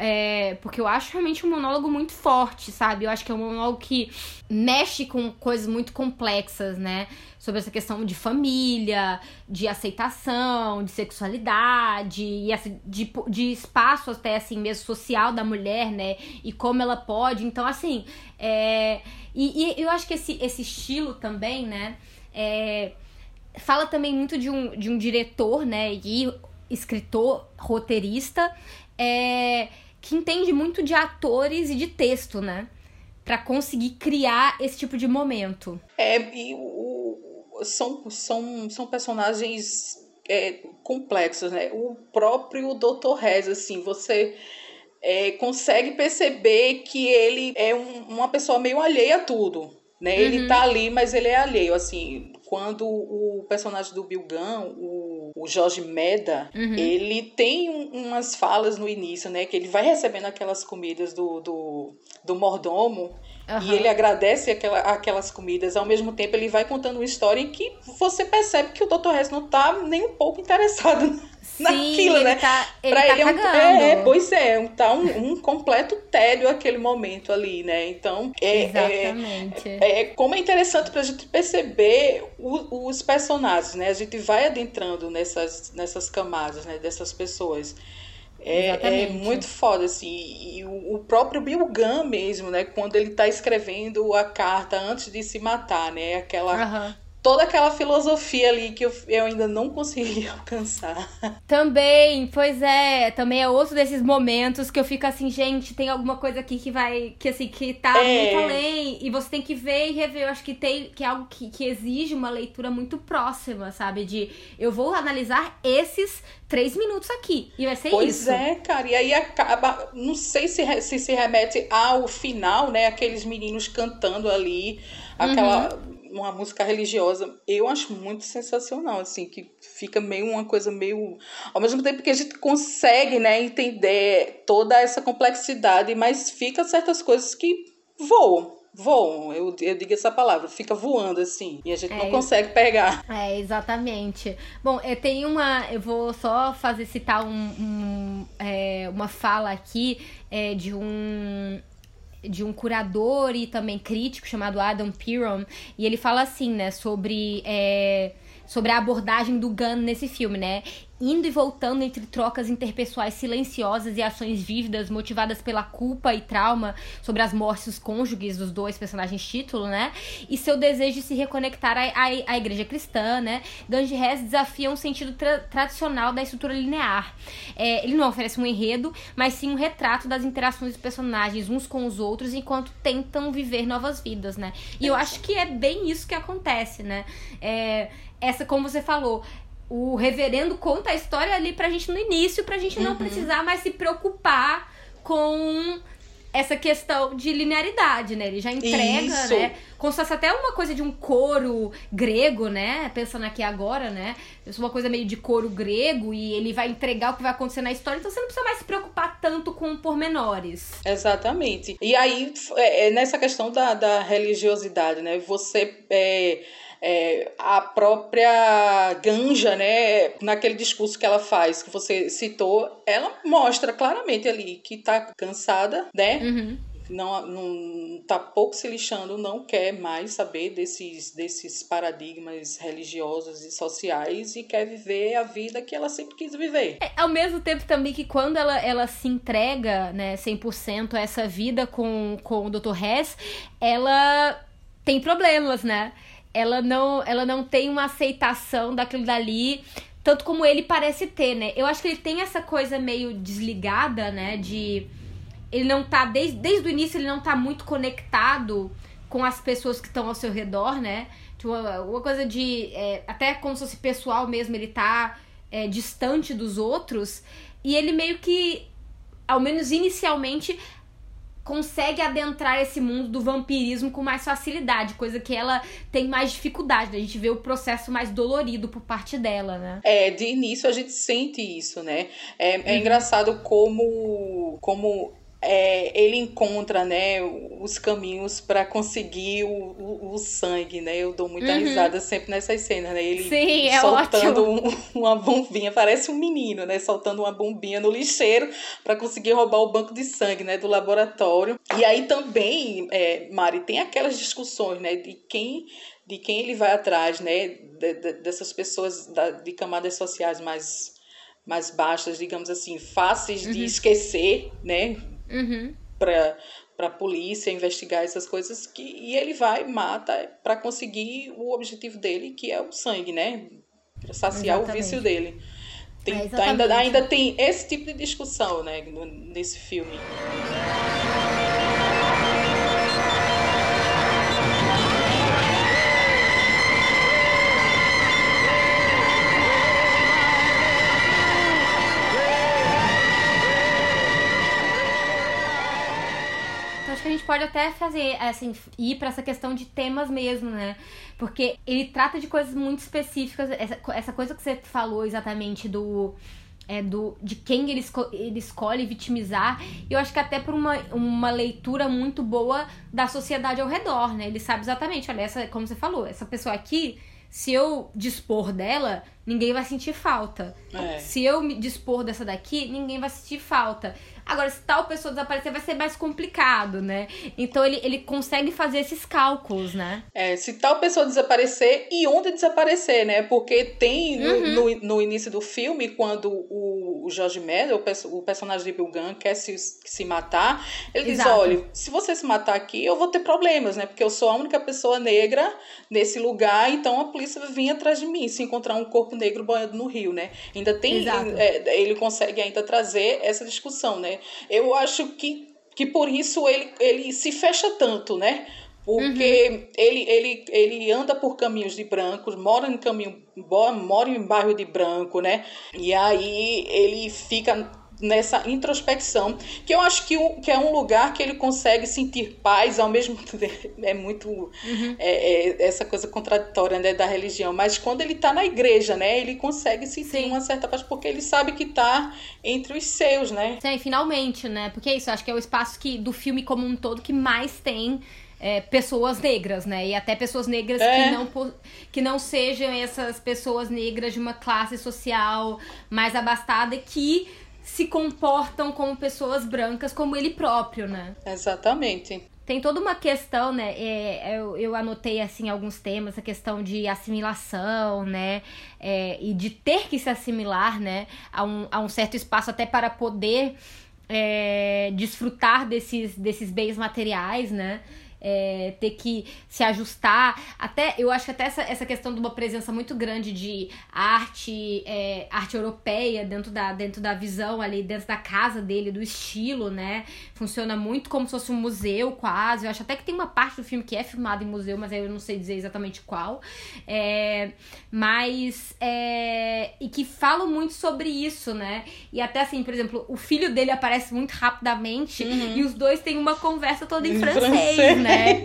É, porque eu acho realmente um monólogo muito forte, sabe? Eu acho que é um monólogo que mexe com coisas muito complexas, né? Sobre essa questão de família, de aceitação, de sexualidade, e de, de espaço até assim mesmo social da mulher, né? E como ela pode. Então, assim, é, e, e eu acho que esse, esse estilo também, né? É, fala também muito de um, de um diretor, né? E escritor, roteirista, é, que entende muito de atores e de texto, né? Para conseguir criar esse tipo de momento. É, e o, são, são, são personagens é, complexos, né? O próprio Dr. Rez, assim, você é, consegue perceber que ele é um, uma pessoa meio alheia a tudo, né? Uhum. Ele tá ali, mas ele é alheio, assim. Quando o personagem do Bill Gunn, o o Jorge Meda, uhum. ele tem umas falas no início, né? Que ele vai recebendo aquelas comidas do, do, do mordomo uhum. e ele agradece aquela, aquelas comidas. Ao mesmo tempo, ele vai contando uma história em que você percebe que o Dr. Hess não tá nem um pouco interessado <laughs> naquilo, ele né? Tá, ele pra tá ele é, um, é, é, pois é, tá um, um, completo tédio aquele momento ali, né? Então, é, Exatamente. É, é, como é interessante pra gente perceber o, os personagens, né? A gente vai adentrando nessas, nessas camadas, né? Dessas pessoas. É, é, muito foda, assim. E o, próprio Bill Gunn mesmo, né? Quando ele tá escrevendo a carta antes de se matar, né? Aquela uhum toda aquela filosofia ali que eu, eu ainda não consegui <laughs> alcançar. Também, pois é, também é outro desses momentos que eu fico assim, gente, tem alguma coisa aqui que vai, que assim, que tá é. muito além, e você tem que ver e rever, eu acho que tem, que é algo que, que exige uma leitura muito próxima, sabe, de eu vou analisar esses três minutos aqui, e vai ser pois isso. Pois é, cara, e aí acaba, não sei se, se se remete ao final, né, aqueles meninos cantando ali, aquela... Uhum uma música religiosa, eu acho muito sensacional, assim, que fica meio uma coisa meio. Ao mesmo tempo que a gente consegue, né, entender toda essa complexidade, mas fica certas coisas que voam. Voam, eu, eu digo essa palavra, fica voando assim, e a gente é, não consegue pegar. É, exatamente. Bom, eu tenho uma. Eu vou só fazer citar um, um é, uma fala aqui é, de um de um curador e também crítico chamado Adam Piron, e ele fala assim, né, sobre, é, sobre a abordagem do Gunn nesse filme, né? indo e voltando entre trocas interpessoais silenciosas e ações vívidas motivadas pela culpa e trauma sobre as mortes dos cônjuges dos dois personagens título, né? E seu desejo de se reconectar à, à, à igreja cristã, né? Ganji Rez desafia um sentido tra tradicional da estrutura linear. É, ele não oferece um enredo, mas sim um retrato das interações dos personagens uns com os outros enquanto tentam viver novas vidas, né? E eu acho que é bem isso que acontece, né? É, essa, como você falou, o reverendo conta a história ali pra gente no início, pra gente não uhum. precisar mais se preocupar com essa questão de linearidade, né? Ele já entrega, Isso. né? Como se fosse até uma coisa de um coro grego, né? Pensando aqui agora, né? Isso é uma coisa meio de coro grego e ele vai entregar o que vai acontecer na história, então você não precisa mais se preocupar tanto com pormenores. Exatamente. E aí, é, é nessa questão da, da religiosidade, né? Você. É é, a própria Ganja, né, naquele discurso que ela faz, que você citou, ela mostra claramente ali que está cansada, né? Uhum. Não, não tá pouco se lixando, não quer mais saber desses, desses paradigmas religiosos e sociais e quer viver a vida que ela sempre quis viver. É, ao mesmo tempo também que quando ela, ela se entrega, né, 100% a essa vida com, com o Dr. Hess, ela tem problemas, né? Ela não, ela não tem uma aceitação daquilo dali, tanto como ele parece ter, né? Eu acho que ele tem essa coisa meio desligada, né? De. Ele não tá. Desde, desde o início, ele não tá muito conectado com as pessoas que estão ao seu redor, né? Tipo, uma, coisa de. É, até como se fosse pessoal mesmo, ele tá é, distante dos outros. E ele meio que, ao menos inicialmente, consegue adentrar esse mundo do vampirismo com mais facilidade, coisa que ela tem mais dificuldade. Né? A gente vê o processo mais dolorido por parte dela, né? É, de início a gente sente isso, né? É, é uhum. engraçado como, como é, ele encontra né, os caminhos para conseguir o, o, o, sangue, né? Eu dou muita uhum. risada sempre nessas cenas, né? Ele Sim, é soltando um, <laughs> uma bombinha, parece um menino, né? Soltando uma bombinha no lixeiro para conseguir roubar o banco de sangue, né? Do laboratório. E aí também, é, Mari, tem aquelas discussões, né? De quem de quem ele vai atrás, né? De, de, dessas pessoas da, de camadas sociais mais mais baixas, digamos assim, fáceis uhum. de esquecer, né? Uhum. para polícia investigar essas coisas que e ele vai mata para conseguir o objetivo dele que é o sangue né para saciar exatamente. o vício dele tem, é, ainda ainda tem esse tipo de discussão né nesse filme a gente pode até fazer, assim, ir para essa questão de temas mesmo, né? Porque ele trata de coisas muito específicas. Essa, essa coisa que você falou exatamente do. É, do, de quem ele, esco ele escolhe vitimizar, e eu acho que até por uma, uma leitura muito boa da sociedade ao redor, né? Ele sabe exatamente, olha, essa, como você falou, essa pessoa aqui, se eu dispor dela, ninguém vai sentir falta. É. Se eu me dispor dessa daqui, ninguém vai sentir falta. Agora, se tal pessoa desaparecer, vai ser mais complicado, né? Então ele, ele consegue fazer esses cálculos, né? É, se tal pessoa desaparecer e onde desaparecer, né? Porque tem uhum. no, no início do filme, quando o o Jorge Meadow, o, personagem de Bill Gunn, quer se, se matar, ele Exato. diz, olha, se você se matar aqui, eu vou ter problemas, né? Porque eu sou a única pessoa negra nesse lugar, então a polícia vir atrás de mim se encontrar um corpo negro boiando no rio, né? Ainda tem... É, ele consegue ainda trazer essa discussão, né? Eu acho que, que por isso ele, ele se fecha tanto, né? Porque uhum. ele, ele, ele anda por caminhos de brancos, mora em caminho, mora em bairro de branco, né? E aí ele fica nessa introspecção, que eu acho que, o, que é um lugar que ele consegue sentir paz ao mesmo <laughs> tempo. É muito uhum. é, é, essa coisa contraditória né, da religião, mas quando ele está na igreja, né, ele consegue sentir Sim. uma certa paz, porque ele sabe que está entre os seus, né? Sim, finalmente, né? Porque é isso, acho que é o espaço que, do filme como um todo que mais tem é, pessoas negras, né? E até pessoas negras é. que, não, que não sejam essas pessoas negras de uma classe social mais abastada que se comportam como pessoas brancas, como ele próprio, né? Exatamente. Tem toda uma questão, né? É, eu, eu anotei assim alguns temas, a questão de assimilação, né? É, e de ter que se assimilar, né? A um, a um certo espaço até para poder é, desfrutar desses, desses bens materiais, né? É, ter que se ajustar. Até eu acho que até essa, essa questão de uma presença muito grande de arte, é, arte europeia dentro da, dentro da visão ali, dentro da casa dele, do estilo, né? Funciona muito como se fosse um museu, quase. Eu acho até que tem uma parte do filme que é filmado em museu, mas eu não sei dizer exatamente qual. É, mas. É, e que falam muito sobre isso, né? E até assim, por exemplo, o filho dele aparece muito rapidamente uhum. e os dois têm uma conversa toda em, em francês, francês, né? Né?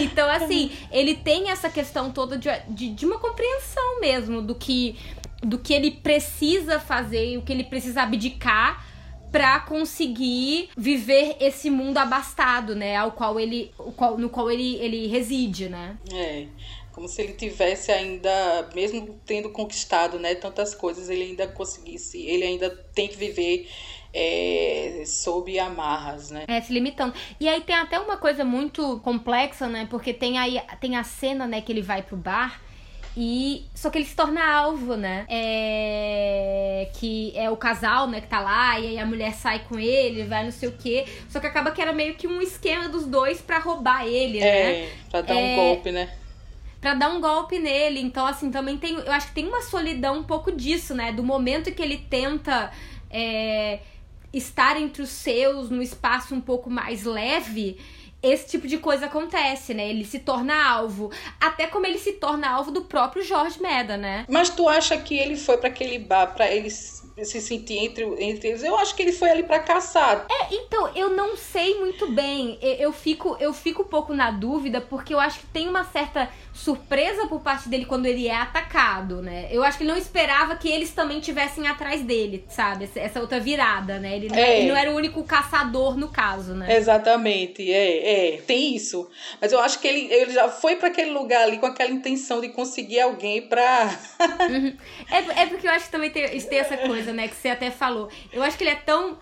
Então, assim, ele tem essa questão toda de, de, de uma compreensão mesmo do que, do que ele precisa fazer e o que ele precisa abdicar para conseguir viver esse mundo abastado, né, ao qual ele, qual, no qual ele, ele reside, né? É, como se ele tivesse ainda, mesmo tendo conquistado, né, tantas coisas, ele ainda conseguisse, ele ainda tem que viver é, sob amarras, né? É, se limitando. E aí tem até uma coisa muito complexa, né? Porque tem aí tem a cena, né, que ele vai pro bar e só que ele se torna alvo, né? É que é o casal, né, que tá lá e aí a mulher sai com ele, vai não sei o quê. Só que acaba que era meio que um esquema dos dois para roubar ele, é, né? Pra dar é... um golpe, né? para dar um golpe nele. Então, assim, também tem. Eu acho que tem uma solidão um pouco disso, né? Do momento que ele tenta é, estar entre os seus, num espaço um pouco mais leve, esse tipo de coisa acontece, né? Ele se torna alvo. Até como ele se torna alvo do próprio Jorge Meda, né? Mas tu acha que ele foi para aquele bar para eles se sentir entre, entre eles. Eu acho que ele foi ali para caçar. É, então, eu não sei muito bem. Eu, fico, eu fico um pouco na dúvida, porque eu acho que tem uma certa surpresa por parte dele quando ele é atacado, né? Eu acho que ele não esperava que eles também tivessem atrás dele, sabe? Essa outra virada, né? Ele, é. ele não era o único caçador no caso, né? Exatamente, é, é. Tem isso. Mas eu acho que ele, ele já foi para aquele lugar ali com aquela intenção de conseguir alguém pra. uhum. é, é porque eu acho que também tem, tem essa coisa, né? Que você até falou. Eu acho que ele é tão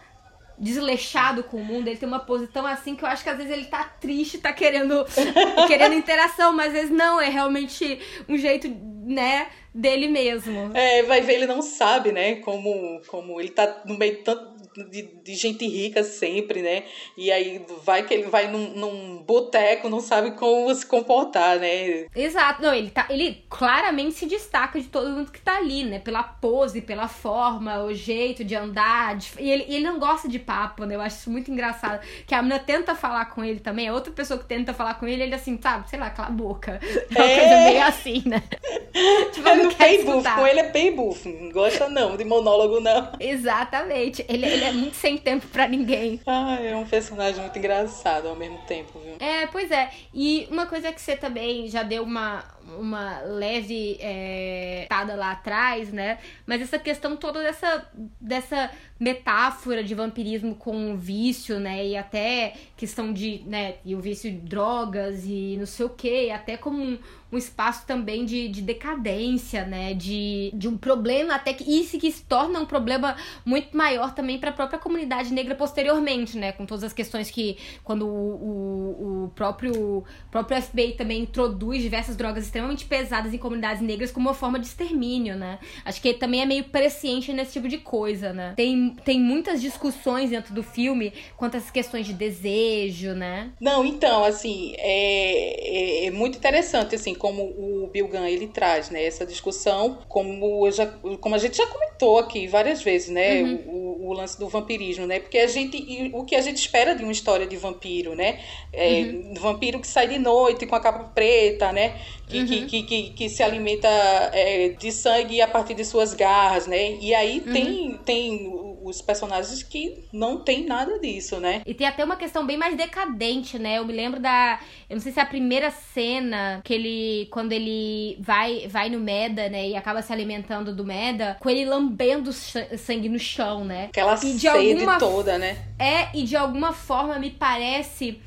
desleixado com o mundo, ele tem uma pose tão assim que eu acho que às vezes ele tá triste, tá querendo <laughs> querendo interação, mas às vezes não, é realmente um jeito, né, dele mesmo. É, vai ver, ele não sabe, né, como, como ele tá no meio tanto de, de, gente rica sempre, né? E aí vai que ele vai num, num boteco, não sabe como se comportar, né? Exato. Não, ele, tá, ele claramente se destaca de todo mundo que tá ali, né? Pela pose, pela forma, o jeito de andar. De, e ele, ele não gosta de papo, né? Eu acho isso muito engraçado. Que a menina tenta falar com ele também, é outra pessoa que tenta falar com ele, ele assim, sabe, sei lá, cala a boca. É <laughs> uma é. coisa meio assim, né? <laughs> tipo, é no pay buff, com ele é pay buff. Não gosta não, de monólogo não. Exatamente. Ele, ele é muito sem tempo para ninguém. Ah, é um personagem muito engraçado ao mesmo tempo, viu? É, pois é. E uma coisa que você também já deu uma, uma leve é, lá atrás, né? Mas essa questão toda dessa, dessa metáfora de vampirismo com vício, né? E até questão de, né? E o vício de drogas e não sei o que, até como um, um espaço também de, de decadência, né? De, de um problema até que isso que se torna um problema muito maior também para a própria comunidade negra posteriormente, né? Com todas as questões que quando o, o, o próprio próprio FBI também introduz diversas drogas extremamente pesadas em comunidades negras como uma forma de extermínio, né? Acho que também é meio presciente nesse tipo de coisa, né? Tem, tem muitas discussões dentro do filme quanto a essas questões de desejo, né? Não, então, assim, é, é, é muito interessante, assim, como o Bill Gunn, ele traz, né, essa discussão, como, já, como a gente já comentou aqui várias vezes, né, uhum. o, o, lance do vampirismo, né, porque a gente, o que a gente espera de uma história de vampiro, né, é, uhum. vampiro que sai de noite com a capa preta, né, que, uhum. que, que, que, que, se alimenta é, de sangue a partir de suas garras, né, e aí tem, uhum. tem os personagens que não tem nada disso, né? E tem até uma questão bem mais decadente, né? Eu me lembro da. Eu não sei se é a primeira cena que ele. Quando ele vai, vai no Meda, né? E acaba se alimentando do Meda, com ele lambendo sangue no chão, né? Aquela e de sede alguma, toda, né? É, e de alguma forma me parece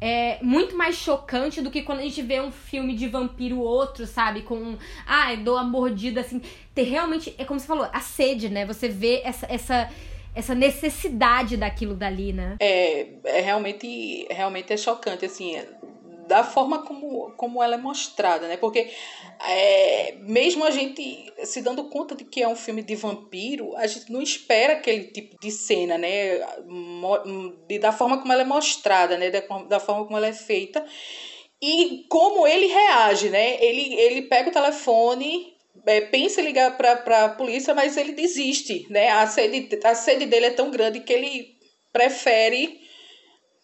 é muito mais chocante do que quando a gente vê um filme de vampiro outro, sabe? Com, ah, dou a mordida assim. Ter realmente, é como você falou, a sede, né? Você vê essa, essa, essa necessidade daquilo dali, né? É, é realmente, realmente é chocante, assim da forma como, como ela é mostrada, né? Porque é, mesmo a gente se dando conta de que é um filme de vampiro, a gente não espera aquele tipo de cena, né? Da forma como ela é mostrada, né? Da, da forma como ela é feita. E como ele reage, né? Ele, ele pega o telefone, é, pensa em ligar para a polícia, mas ele desiste, né? A sede, a sede dele é tão grande que ele prefere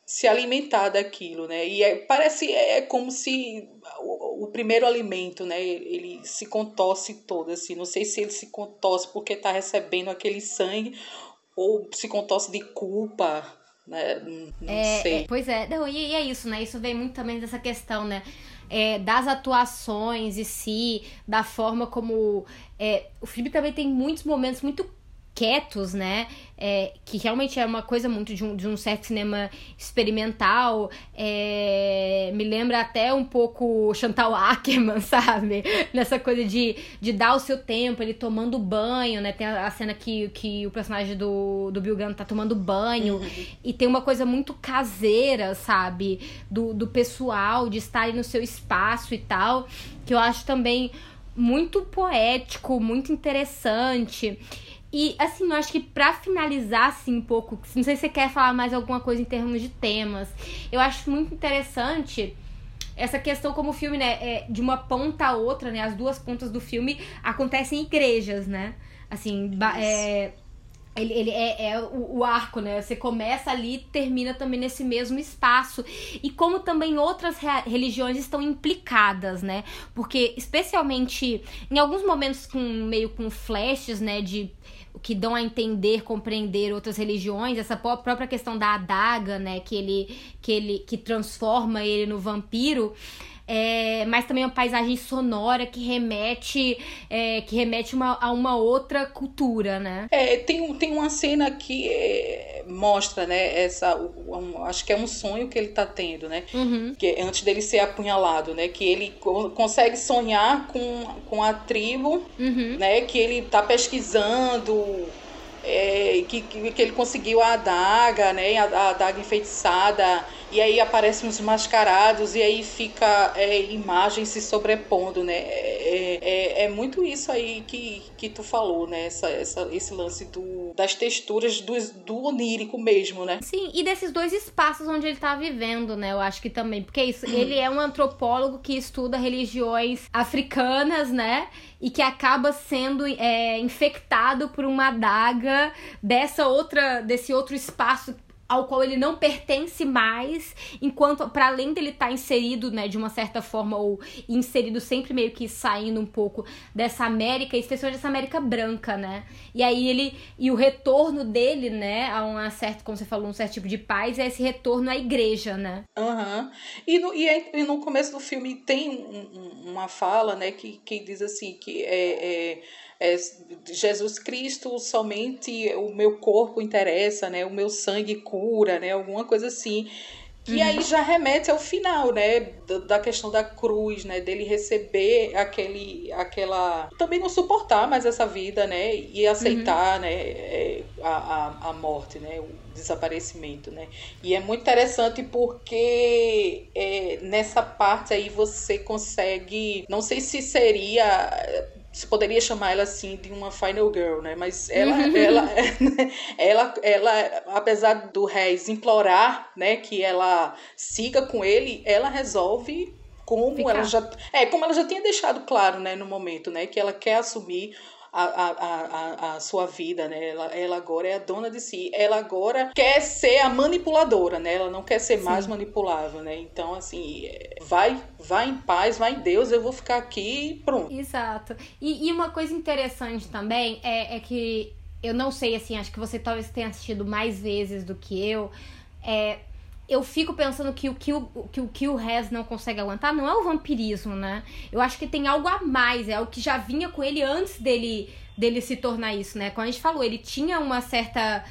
se alimentar daquilo, né? E é, parece é como se o, o, primeiro alimento, né? Ele se contorce todo, assim. Não sei se ele se contorce porque está recebendo aquele sangue ou se contorce de culpa, né? Não é, sei. É, pois é, não, e, e, é isso, né? Isso vem muito também dessa questão, né? É, das atuações e si, da forma como. É, o filme também tem muitos momentos muito quietos, né? É, que realmente é uma coisa muito de um, de um certo cinema experimental. É, me lembra até um pouco Chantal Ackerman, <laughs> sabe? Nessa coisa de, de dar o seu tempo, ele tomando banho, né? Tem a, a cena que, que o personagem do, do Bill Gunn tá tomando banho. Uhum. E tem uma coisa muito caseira, sabe? Do, do pessoal, de estar no seu espaço e tal. Que eu acho também muito poético, muito interessante. E, assim, eu acho que pra finalizar, assim, um pouco, não sei se você quer falar mais alguma coisa em termos de temas, eu acho muito interessante essa questão como o filme, né, é de uma ponta a outra, né, as duas pontas do filme acontecem em igrejas, né, assim, é, ele, ele é, é o, o, arco, né? Você começa ali e termina também nesse mesmo espaço. E como também outras religiões estão implicadas, né? Porque, especialmente em alguns momentos com meio com flashes, né? De que dão a entender, compreender outras religiões, essa própria questão da adaga, né, que ele que ele que transforma ele no vampiro, é, mas também uma paisagem sonora que remete é, que remete uma, a uma outra cultura, né? É, tem, tem uma cena que é, mostra, né, essa, um, acho que é um sonho que ele tá tendo, né, uhum. que antes dele ser apunhalado, né, que ele consegue sonhar com, com a tribo, uhum. né, que ele tá pesquisando é, que, que, ele conseguiu a adaga, né, a, a adaga enfeitiçada, e aí aparecem os mascarados, e aí fica é, imagens se sobrepondo, né, é, é, é, muito isso aí que, que tu falou, né, essa, essa, esse lance do, das texturas do, do onírico mesmo, né. Sim, e desses dois espaços onde ele tá vivendo, né, eu acho que também, porque isso, ele é um antropólogo que estuda religiões africanas, né, e que acaba sendo é, infectado por uma adaga dessa outra desse outro espaço ao qual ele não pertence mais, enquanto para além dele estar tá inserido, né, de uma certa forma ou inserido sempre meio que saindo um pouco dessa América, especialmente dessa América branca, né? E aí ele e o retorno dele, né, a um certo, como você falou, um certo tipo de paz, é esse retorno à igreja, né? Uhum. E, no, e, e no começo do filme tem um, uma fala, né, que, que diz assim que é, é é, Jesus Cristo somente o meu corpo interessa, né? O meu sangue cura, né? Alguma coisa assim. Que uhum. aí já remete ao final, né? Da, questão da cruz, né? Dele receber aquele, aquela. Também não suportar mais essa vida, né? E aceitar, uhum. né? É, a, a, a morte, né? O desaparecimento, né? E é muito interessante porque é, nessa parte aí você consegue. Não sei se seria se poderia chamar ela assim de uma final girl, né? Mas ela, uhum. ela, <laughs> ela, ela, apesar do Reis implorar, né, que ela siga com ele, ela resolve como Ficar. ela já é como ela já tinha deixado claro, né, no momento, né, que ela quer assumir a, a, a, a sua vida, né? Ela, ela agora é a dona de si. Ela agora quer ser a manipuladora, né? Ela não quer ser Sim. mais manipulável, né? Então, assim, vai, vai em paz, vai em Deus, eu vou ficar aqui e pronto. Exato. E, e uma coisa interessante também é, é que eu não sei, assim, acho que você talvez tenha assistido mais vezes do que eu. É, eu fico pensando que o que o, que o, o Rez não consegue aguentar não é o vampirismo, né? Eu acho que tem algo a mais, é o que já vinha com ele antes dele, dele se tornar isso, né? Como a gente falou, ele tinha uma certa.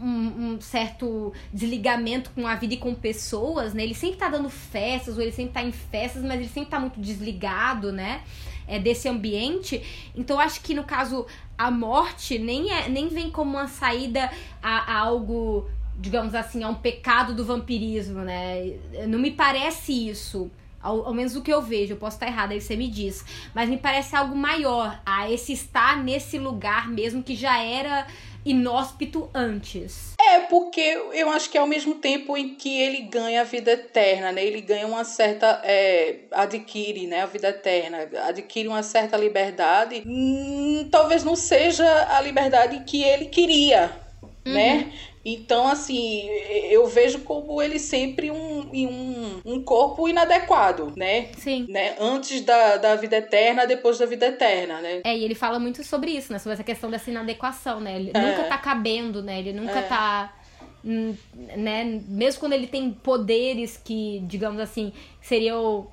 Um, um, certo desligamento com a vida e com pessoas, né? Ele sempre tá dando festas, ou ele sempre tá em festas, mas ele sempre tá muito desligado, né? É, desse ambiente. Então, acho que no caso, a morte nem, é, nem vem como uma saída a, a algo digamos assim, a um pecado do vampirismo, né? Não me parece isso. Ao, ao, menos o que eu vejo, eu posso estar errada, aí você me diz. Mas me parece algo maior, a esse estar nesse lugar mesmo que já era inóspito antes. É, porque eu acho que é ao mesmo tempo em que ele ganha a vida eterna, né? Ele ganha uma certa. É, adquire, né? A vida eterna, adquire uma certa liberdade. Hum, talvez não seja a liberdade que ele queria, né? uhum. né? Então, assim, eu vejo como ele sempre um, um, um corpo inadequado, né? Sim. Né? Antes da, da vida eterna, depois da vida eterna, né? É, e ele fala muito sobre isso, né? Sobre essa questão dessa inadequação, né? Ele é. nunca tá cabendo, né? Ele nunca é. tá. Hum, né? Mesmo quando ele tem poderes que, digamos assim, seriam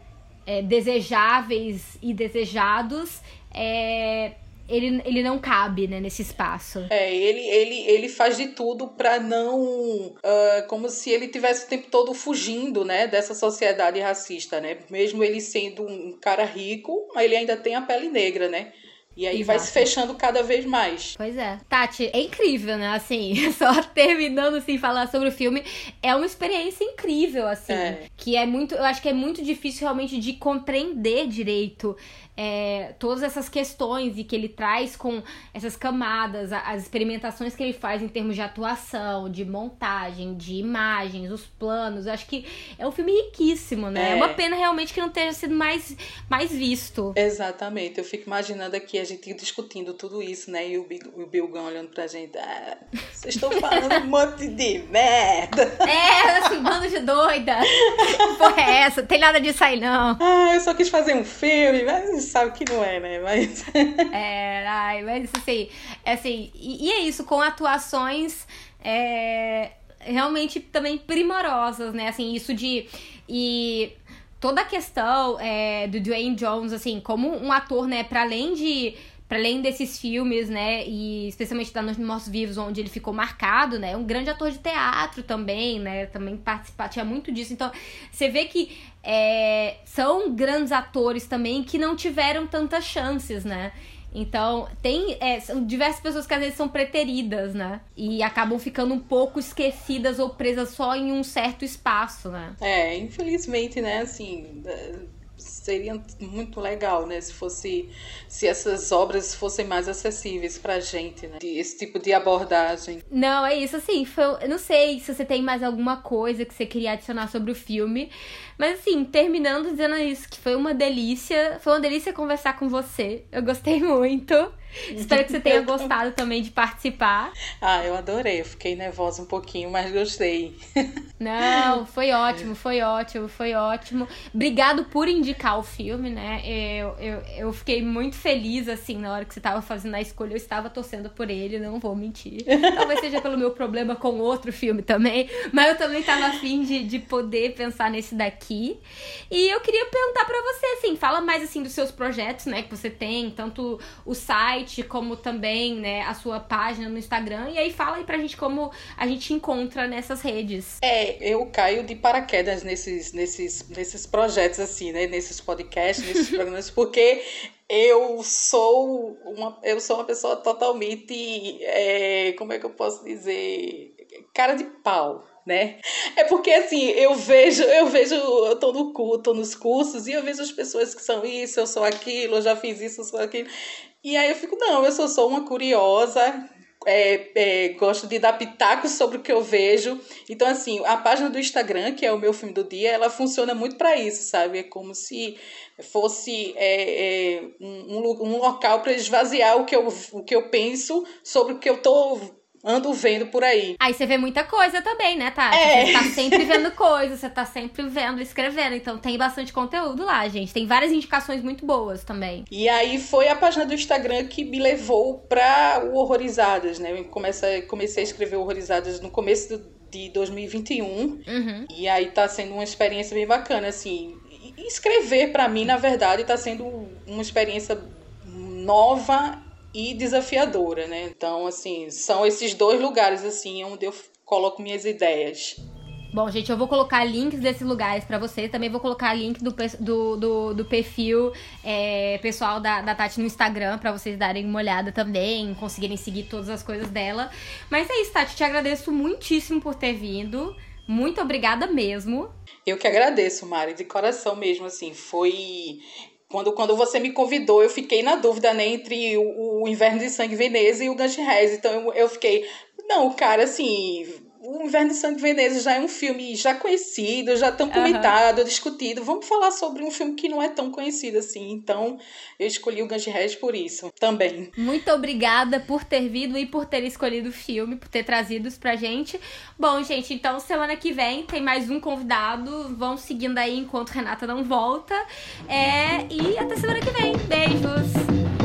é, desejáveis e desejados, é ele, ele não cabe, né, nesse espaço. É, ele, ele, ele faz de tudo para não. Uh, como se ele tivesse o tempo todo fugindo, né, dessa sociedade racista, né? Mesmo ele sendo um cara rico, ele ainda tem a pele negra, né? E aí Exato. vai se fechando cada vez mais. Pois é. Tati, é incrível, né? Assim, <laughs> só terminando assim falar sobre o filme, é uma experiência incrível, assim. É. Que é muito. Eu acho que é muito difícil realmente de compreender direito é, todas essas questões e que ele traz com essas camadas, as experimentações que ele faz em termos de atuação, de montagem, de imagens, os planos. Eu acho que é um filme riquíssimo, né? É, é uma pena realmente que não tenha sido mais, mais visto. Exatamente. Eu fico imaginando aqui a gente discutindo tudo isso, né? E o, o Bilgão olhando pra gente. Ah, vocês estão falando um monte de merda. <laughs> É, assim, bando de doida. Que porra é essa? Tem nada disso aí, não. Ah, eu só quis fazer um filme, mas sabe que não é, né? Mas. <laughs> é, ai, mas assim, é assim, e, e é isso, com atuações é, realmente também primorosas, né? Assim, isso de. E toda a questão é, do Dwayne Jones, assim, como um ator, né, para além de para além desses filmes, né, e especialmente da Noite dos Mortos Vivos, onde ele ficou marcado, né, um grande ator de teatro também, né, também participa, tinha muito disso. Então, você vê que é, são grandes atores também que não tiveram tantas chances, né? Então, tem é, são diversas pessoas que às vezes são preteridas, né? E acabam ficando um pouco esquecidas ou presas só em um certo espaço, né? É, infelizmente, né, assim, seria muito legal, né, se fosse se essas obras fossem mais acessíveis pra gente, né? Esse tipo de abordagem. Não, é isso assim, foi, eu não sei se você tem mais alguma coisa que você queria adicionar sobre o filme, mas assim, terminando dizendo isso, que foi uma delícia, foi uma delícia conversar com você. Eu gostei <laughs> muito. Espero que você tenha <laughs> gostado também de participar. Ah, eu adorei. Eu fiquei nervosa um pouquinho, mas gostei. <laughs> Não, foi ótimo, foi ótimo, foi ótimo. Obrigado por indicar o filme, né? Eu, eu, eu fiquei muito feliz, assim, na hora que você estava fazendo a escolha. Eu estava torcendo por ele, não vou mentir. Talvez seja pelo meu problema com outro filme também. Mas eu também estava afim de, de poder pensar nesse daqui. E eu queria perguntar para você, assim, fala mais, assim, dos seus projetos, né? Que você tem, tanto o site site, como também, né, a sua página no Instagram. E aí fala aí pra gente como a gente encontra nessas redes. É, eu caio de paraquedas nesses, nesses, nesses projetos, assim, né? Nesses podcasts, nesses <laughs> programas, porque eu sou uma, eu sou uma pessoa totalmente, é, como é que eu posso dizer, cara de pau, né? É porque assim, eu vejo, eu vejo, eu tô no culto, nos cursos e eu vejo as pessoas que são isso, eu sou aquilo, eu já fiz isso, eu sou aquilo. E aí eu fico, não, eu sou só uma curiosa, é, é, gosto de dar pitacos sobre o que eu vejo. Então, assim, a página do Instagram, que é o meu filme do dia, ela funciona muito para isso, sabe? É como se fosse é, é um, um local para esvaziar o que, eu, o que eu penso sobre o que eu tô ando vendo por aí. Aí você vê muita coisa também, né, Tati? É. Você tá sempre vendo coisas, você tá sempre vendo, escrevendo. Então tem bastante conteúdo lá, gente. Tem várias indicações muito boas também. E aí foi a página do Instagram que me levou pra o Horrorizadas, né? Eu comecei, comecei a escrever Horrorizadas no começo do, de 2021. Uhum. E aí tá sendo uma experiência bem bacana, assim. Escrever para mim, na verdade, tá sendo uma experiência nova e desafiadora, né? Então, assim, são esses dois lugares, assim, onde eu coloco minhas ideias. Bom, gente, eu vou colocar links desses lugares para vocês. Também vou colocar link do, do, do, do perfil é, pessoal da, da Tati no Instagram para vocês darem uma olhada também, conseguirem seguir todas as coisas dela. Mas é isso, Tati. Te agradeço muitíssimo por ter vindo. Muito obrigada mesmo. Eu que agradeço, Mari, de coração mesmo, assim, foi quando, quando você me convidou, eu fiquei na dúvida, né, entre o, o Inverno de Sangue Veneza e o Ganji Rez. Então eu, eu fiquei, não, cara, assim, o Inverno de Sangue Veneza já é um filme já conhecido, já tão comentado, uhum. discutido. Vamos falar sobre um filme que não é tão conhecido assim. Então, eu escolhi o Ganges por isso também. Muito obrigada por ter vindo e por ter escolhido o filme, por ter trazido isso pra gente. Bom, gente, então semana que vem tem mais um convidado. Vão seguindo aí enquanto Renata não volta. É, e até semana que vem. Beijos!